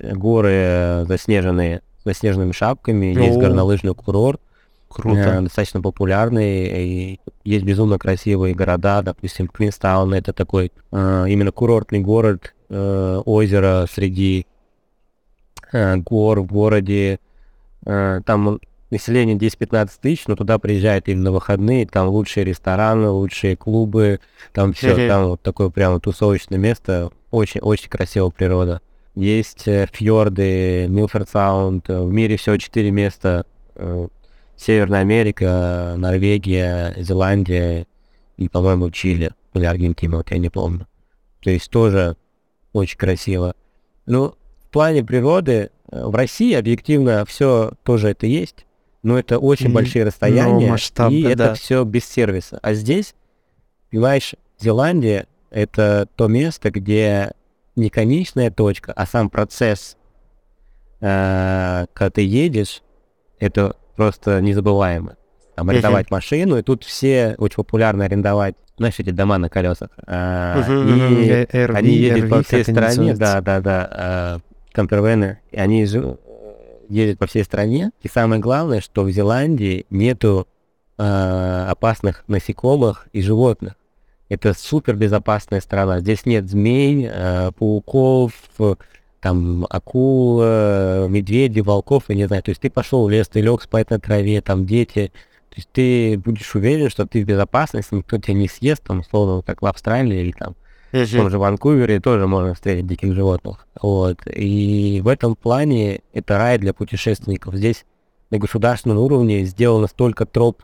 горы заснеженные, заснеженными шапками, есть горнолыжный курорт, Круто. Э, достаточно популярный, и есть безумно красивые города, допустим, Квинстаун, это такой э, именно курортный город, э, озеро среди э, гор в городе, э, там население 10-15 тысяч, но туда приезжают именно выходные, там лучшие рестораны, лучшие клубы, там все, там вот такое прямо тусовочное место, очень-очень красивая природа. Есть э, фьорды, Милфорд Саунд, в мире всего четыре места, э, Северная Америка, Норвегия, Зеландия и, по-моему, Чили или Аргентина, вот я не помню. То есть тоже очень красиво. Ну, в плане природы э, в России объективно все тоже это есть, но это очень mm-hmm. большие расстояния, масштаб, и да, это все без сервиса. А здесь, понимаешь, Зеландия — это то место, где не конечная точка, а сам процесс, э, когда ты едешь, это просто незабываемо. Там арендовать машину, и тут все очень популярно арендовать, знаешь, эти дома на колесах. А, и они ездят по всей стране, да, да, да, а, кампервены, и они ездят по всей стране. И самое главное, что в Зеландии нету а, опасных насекомых и животных. Это супер безопасная страна. Здесь нет змей, пауков, там акул, медведи, волков, я не знаю. То есть ты пошел в лес, ты лег спать на траве, там дети. То есть ты будешь уверен, что ты в безопасности, никто тебя не съест, там, условно, как в Австралии или там в том же Ванкувере тоже можно встретить диких животных. Вот. И в этом плане это рай для путешественников. Здесь на государственном уровне сделано столько троп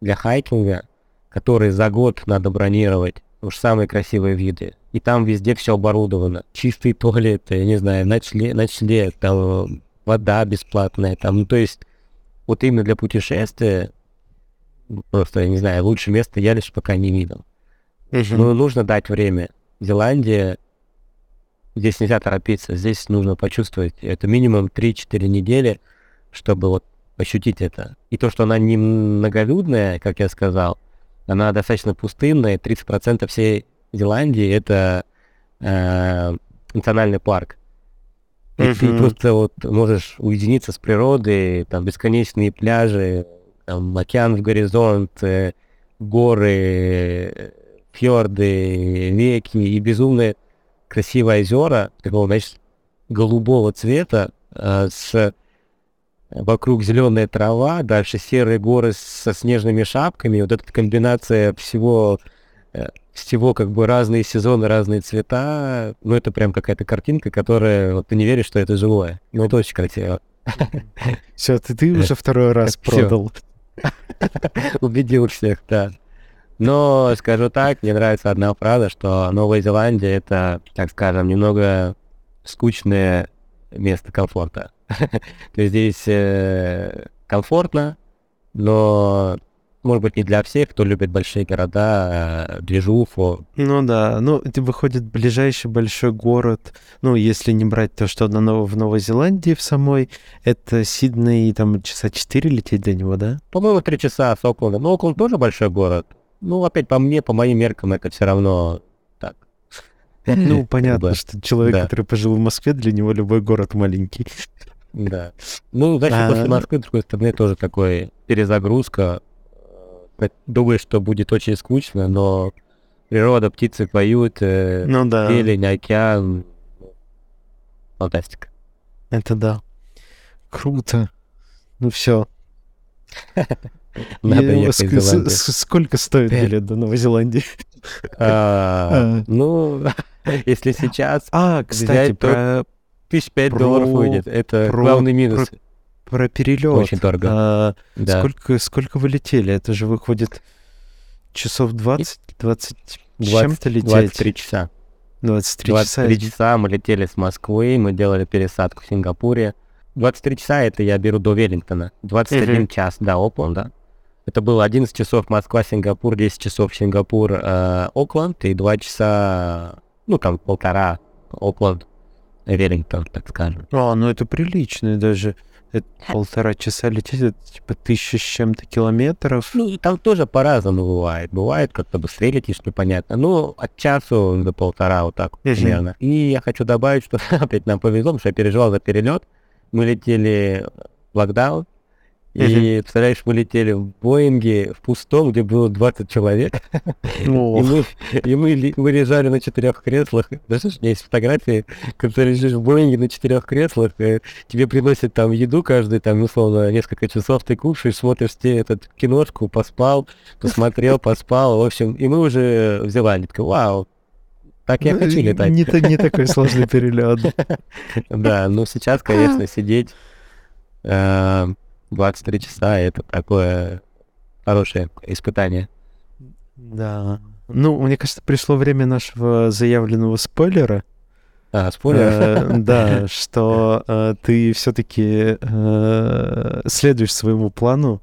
для хайкинга, которые за год надо бронировать. Уж самые красивые виды и там везде все оборудовано. Чистые туалеты, я не знаю, ночлег, ночлег там вода бесплатная, там, ну, то есть вот именно для путешествия, просто, я не знаю, лучше место я лишь пока не видел. Uh-huh. Но нужно дать время. Зеландия, здесь нельзя торопиться, здесь нужно почувствовать, это минимум 3-4 недели, чтобы вот ощутить это. И то, что она не многолюдная, как я сказал, она достаточно пустынная, 30% всей Зеландии это э, национальный парк. И mm-hmm. ты просто вот можешь уединиться с природой, там бесконечные пляжи, там океан в горизонт, э, горы, фьорды, реки и безумные красивые озера, такого, значит, голубого цвета, э, с вокруг зеленая трава, дальше серые горы со снежными шапками, вот эта комбинация всего, э, всего как бы разные сезоны, разные цвета, ну это прям какая-то картинка, которая, вот ты не веришь, что это живое, но это очень красиво. Все, ты, ты уже второй раз продал. Убедил всех, да. Но скажу так, мне нравится одна фраза, что Новая Зеландия это, так скажем, немного скучное место комфорта. То есть здесь э, комфортно, но может быть, не для всех, кто любит большие города, э, движуху. Ну да, ну, это выходит ближайший большой город, ну, если не брать то, что на в Новой Зеландии в самой, это Сидней, там часа 4 лететь до него, да? По-моему, три часа с Окленда. Но Окленд тоже большой город. Ну, опять по мне, по моим меркам, это все равно так. Ну, понятно, что человек, который пожил в Москве, для него любой город маленький. Да. Ну, значит, а... после Москвы, с другой стороны, тоже такой перезагрузка. Думаю, что будет очень скучно, но природа, птицы поют, э, ну, да. зелень, океан. Фантастика. Это да. Круто. Ну все. Сколько стоит билет до Новой Зеландии? А, а. Ну, если сейчас... А, кстати, про тысяч пять долларов выйдет. Это главный минус. Про, перелет. Очень дорого. А, да. сколько, сколько вы летели? Это же выходит часов 20, 20, 20 чем-то лететь? 23 часа. 23, 23 часа. часа мы летели с Москвы, мы делали пересадку в Сингапуре. 23 часа это я беру до Веллингтона. 21 uh-huh. час до Окленда. Это было 11 часов Москва, Сингапур, 10 часов Сингапур, э, Окленд и 2 часа, ну там полтора Окленд, Веллингтон, так скажем. А, ну это прилично даже. Это полтора часа лететь, это типа тысяча с чем-то километров. Ну, и там тоже по-разному бывает. Бывает как-то быстрее летишь, непонятно. Ну, от часу до полтора, вот так uh-huh. примерно. И я хочу добавить, что опять нам повезло, потому что я переживал за перелет. Мы летели в локдаун, и, представляешь, мы летели в Боинге в пустом, где было 20 человек. и мы, и мы, мы лежали на четырех креслах. Даже у меня есть фотографии, когда ты лежишь в Боинге на четырех креслах, и тебе приносят там еду каждый, там, условно, несколько часов ты кушаешь, смотришь тебе этот киношку, поспал, посмотрел, поспал, в общем, и мы уже в Зеландии. Вау, так я ну, хочу летать. Не, не такой сложный перелет. Да, ну сейчас, конечно, сидеть э, 23 часа, это такое хорошее испытание. Да. Ну, мне кажется, пришло время нашего заявленного спойлера. А, спойлер? Э, да, что э, ты все-таки э, следуешь своему плану,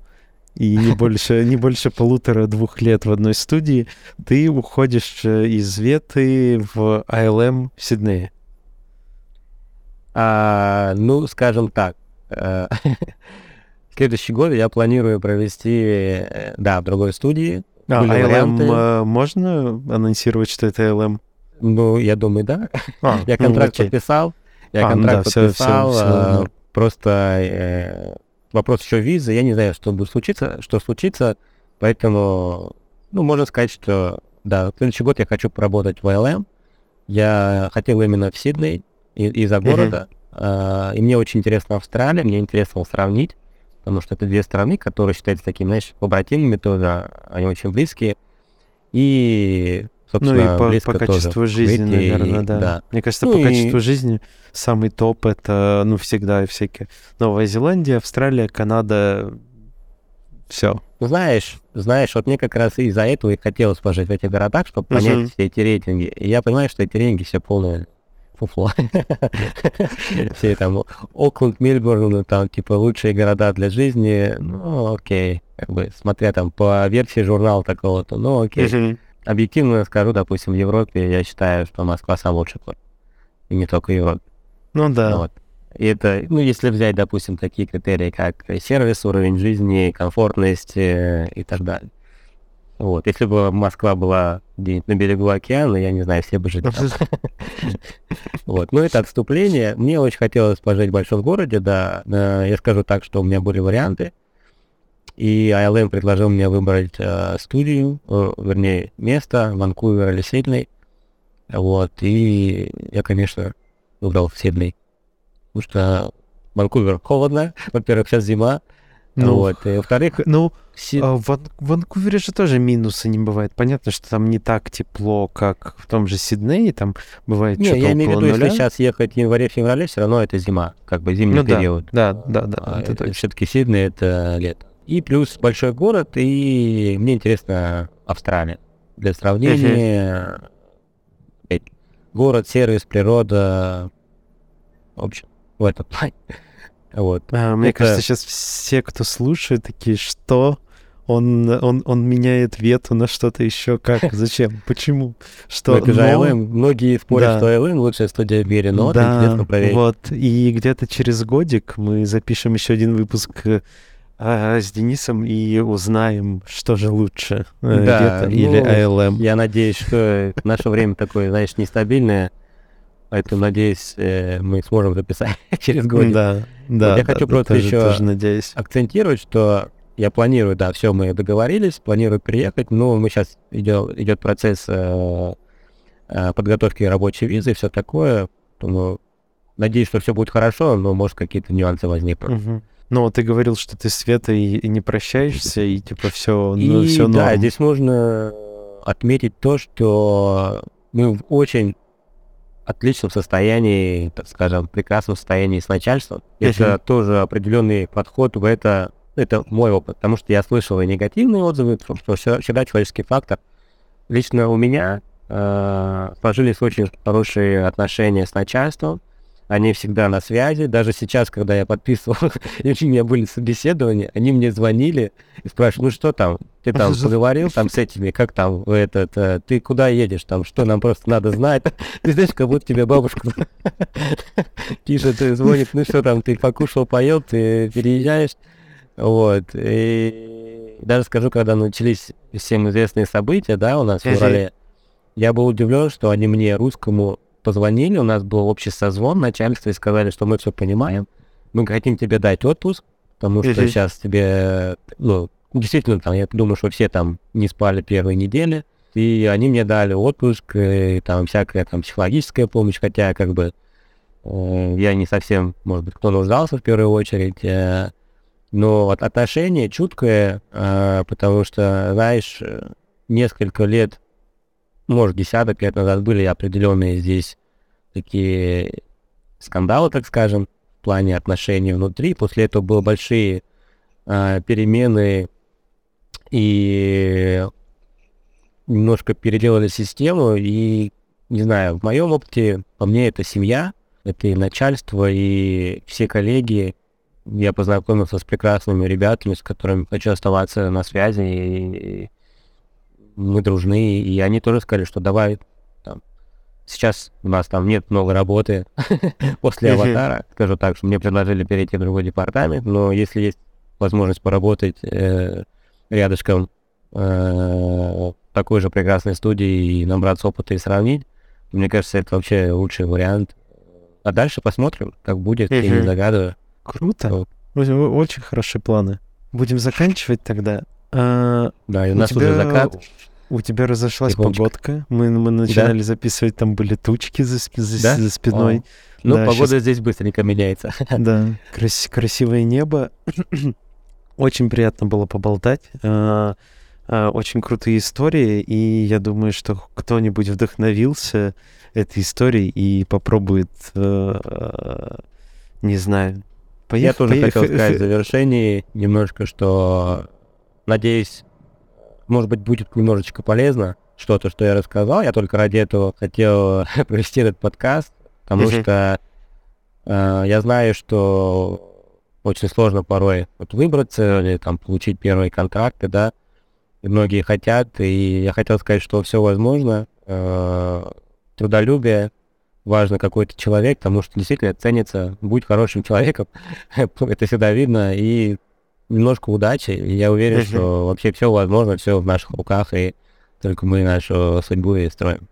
и не больше, не больше полутора-двух лет в одной студии, ты уходишь из Веты в ILM в Сиднее. А, ну, скажем так, Следующий год я планирую провести, э, да, в другой студии. А, Были ILM, э, можно анонсировать, что это ILM? Ну, я думаю, да. А, я ну, контракт ну, подписал. Я а, контракт да, подписал. Все, все, все, просто э, вопрос еще визы. Я не знаю, что будет случиться, что случится. Поэтому, ну, можно сказать, что да, в следующий год я хочу поработать в ILM. Я хотел именно в Сидней из-за города. Uh-huh. и мне очень интересно Австралия, мне интересно сравнить потому что это две страны, которые считаются такими, знаешь, побратимами тоже, они очень близкие. И, собственно, ну и по, по качеству тоже. жизни, Выйти, наверное, да. да. Мне кажется, ну по и... качеству жизни самый топ это, ну, всегда всякие Новая Зеландия, Австралия, Канада, все. Знаешь, знаешь, вот мне как раз из-за этого и хотелось пожить в этих городах, чтобы понять uh-huh. все эти рейтинги. И я понимаю, что эти рейтинги все полные фуфло. Все там Окленд, Мельбурн, ну, там типа лучшие города для жизни, ну окей, как бы смотря там по версии журнала такого-то, ну окей. Объективно скажу, допустим, в Европе я считаю, что Москва самый лучший город. И не только Европа. Ну да. Вот. И это, ну, если взять, допустим, такие критерии, как сервис, уровень жизни, комфортность э, и так далее. Вот. Если бы Москва была где-нибудь на берегу океана, я не знаю, все бы жили там. Вот. Но это отступление. Мне очень хотелось пожить в большом городе, да. Я скажу так, что у меня были варианты. И ILM предложил мне выбрать э, студию, э, вернее, место, Ванкувер или Сидней. Вот, и я, конечно, выбрал Сидней. Потому что Ванкувер холодно, во-первых, сейчас зима, ну, вот. И, во-вторых, ну, си... а в, Ван... в Ванкувере же тоже минуса не бывает. Понятно, что там не так тепло, как в том же Сиднее, там бывает не, что-то я имею в виду, нуля. если сейчас ехать в январе-феврале, все равно это зима, как бы зимний ну, период. Да, да, да. да а, это точно. Все-таки Сидней это лето. И плюс большой город, и мне интересно Австралия. Для сравнения, uh-huh. город, сервис, природа, в общем, в этом плане. Вот. А, мне это... кажется, сейчас все, кто слушает, такие, что? Он, он, он меняет вету на что-то еще. Как? Зачем? Почему? Что? Это же ILM. Многие спорят, да. что ILM лучшая студия в мире, но да. Вот. И где-то через годик мы запишем еще один выпуск а, с Денисом и узнаем, что же лучше, э, да, Вета ну, или ILM. Я надеюсь, что наше время такое, знаешь, нестабильное, поэтому, надеюсь, э, мы сможем записать через год. Да, да. Я хочу просто еще акцентировать, что я планирую, да, все, мы договорились, планирую приехать, но мы сейчас идет, идет процесс э, э, подготовки рабочей визы и все такое, надеюсь, что все будет хорошо, но может какие-то нюансы возникнут. Угу. Ну, ты говорил, что ты с Светой и не прощаешься, и типа все, ну, и, все норм. Да, здесь нужно отметить то, что мы в очень отличном состоянии, так скажем, прекрасном состоянии с начальством. Это тоже определенный подход в это, это мой опыт, потому что я слышал и негативные отзывы, что всегда человеческий фактор. Лично у меня э, сложились очень хорошие отношения с начальством, они всегда на связи. Даже сейчас, когда я подписывал, и у меня были собеседования, они мне звонили и спрашивали, ну что там, ты там поговорил там с этими, как там этот, э, ты куда едешь там, что нам просто надо знать. Ты знаешь, как будто тебе бабушка пишет, и звонит, ну что там, ты покушал, поел, ты переезжаешь. Вот. И даже скажу, когда начались всем известные события, да, у нас в феврале, я был удивлен, что они мне, русскому, позвонили, у нас был общий созвон, начальство и сказали, что мы все понимаем, мы хотим тебе дать отпуск, потому что сейчас тебе, ну, действительно, там, я думаю, что все там не спали первые недели, и они мне дали отпуск, и там всякая там психологическая помощь, хотя как бы э, я не совсем, может быть, кто нуждался в первую очередь, э, но от отношение чуткое, э, потому что, знаешь, несколько лет может, десяток лет назад были определенные здесь такие скандалы, так скажем, в плане отношений внутри. После этого были большие э, перемены и немножко переделали систему. И, не знаю, в моем опыте, по мне, это семья, это и начальство, и все коллеги. Я познакомился с прекрасными ребятами, с которыми хочу оставаться на связи. И, мы дружны, и они тоже сказали, что давай, там, сейчас у нас там нет много работы после аватара, скажу так, что мне предложили перейти в другой департамент, но если есть возможность поработать э, рядышком э, такой же прекрасной студии и набраться опыта и сравнить, мне кажется, это вообще лучший вариант. А дальше посмотрим, как будет, я не загадываю. Круто. Вот. Очень хорошие планы. Будем заканчивать тогда. А, да, и у, у нас тебя... уже закат. У тебя разошлась погодка. Мы, мы начинали да? записывать, там были тучки за, за, да? за спиной. О. Ну, да, погода сейчас... здесь быстренько меняется. Да, крас- красивое небо. Очень приятно было поболтать. А, а, очень крутые истории, и я думаю, что кто-нибудь вдохновился этой историей и попробует, а, не знаю, поехать. Я тоже поехать. хотел сказать в завершении немножко, что надеюсь, может быть, будет немножечко полезно что-то, что я рассказал. Я только ради этого хотел провести этот подкаст, потому uh-huh. что э, я знаю, что очень сложно порой вот выбраться или там получить первые контракты, да, и многие хотят, и я хотел сказать, что все возможно, э, трудолюбие, важно какой то человек, потому что действительно ценится, будь хорошим человеком, это всегда видно, и немножко удачи, я уверен, uh-huh. что вообще все возможно, все в наших руках, и только мы нашу судьбу и строим.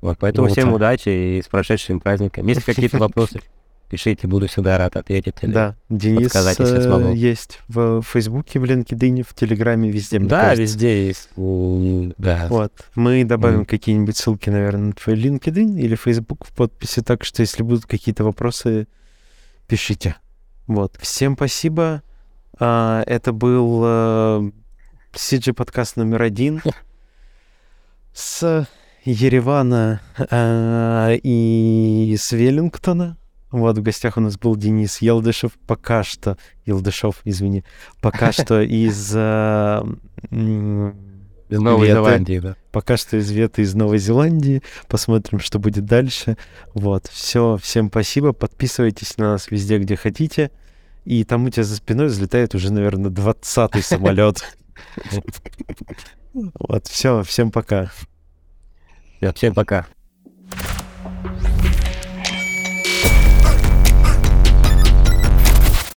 Вот, поэтому ну, всем удачи и с прошедшими праздниками. Есть какие-то вопросы? пишите, буду всегда рад ответить. или Да, Денис если э, смогу. есть в Фейсбуке, в LinkedIn, в Телеграме, везде, мне Да, кажется. везде есть. Да. Вот. Мы добавим Мгм. какие-нибудь ссылки, наверное, на твой LinkedIn или Facebook в подписи, так что если будут какие-то вопросы, пишите. Вот. Всем спасибо. А, это был э, CG подкаст номер один с Еревана а, и с Веллингтона. Вот в гостях у нас был Денис Елдышев, пока что, Елдышев, извини, пока что из м, Из Новой Вета. Зеландии, да. Пока что из Веты из Новой Зеландии. Посмотрим, что будет дальше. Вот. Все. Всем спасибо. Подписывайтесь на нас везде, где хотите. И там у тебя за спиной взлетает уже, наверное, 20-й самолет. Вот. Все. Всем пока. Всем пока.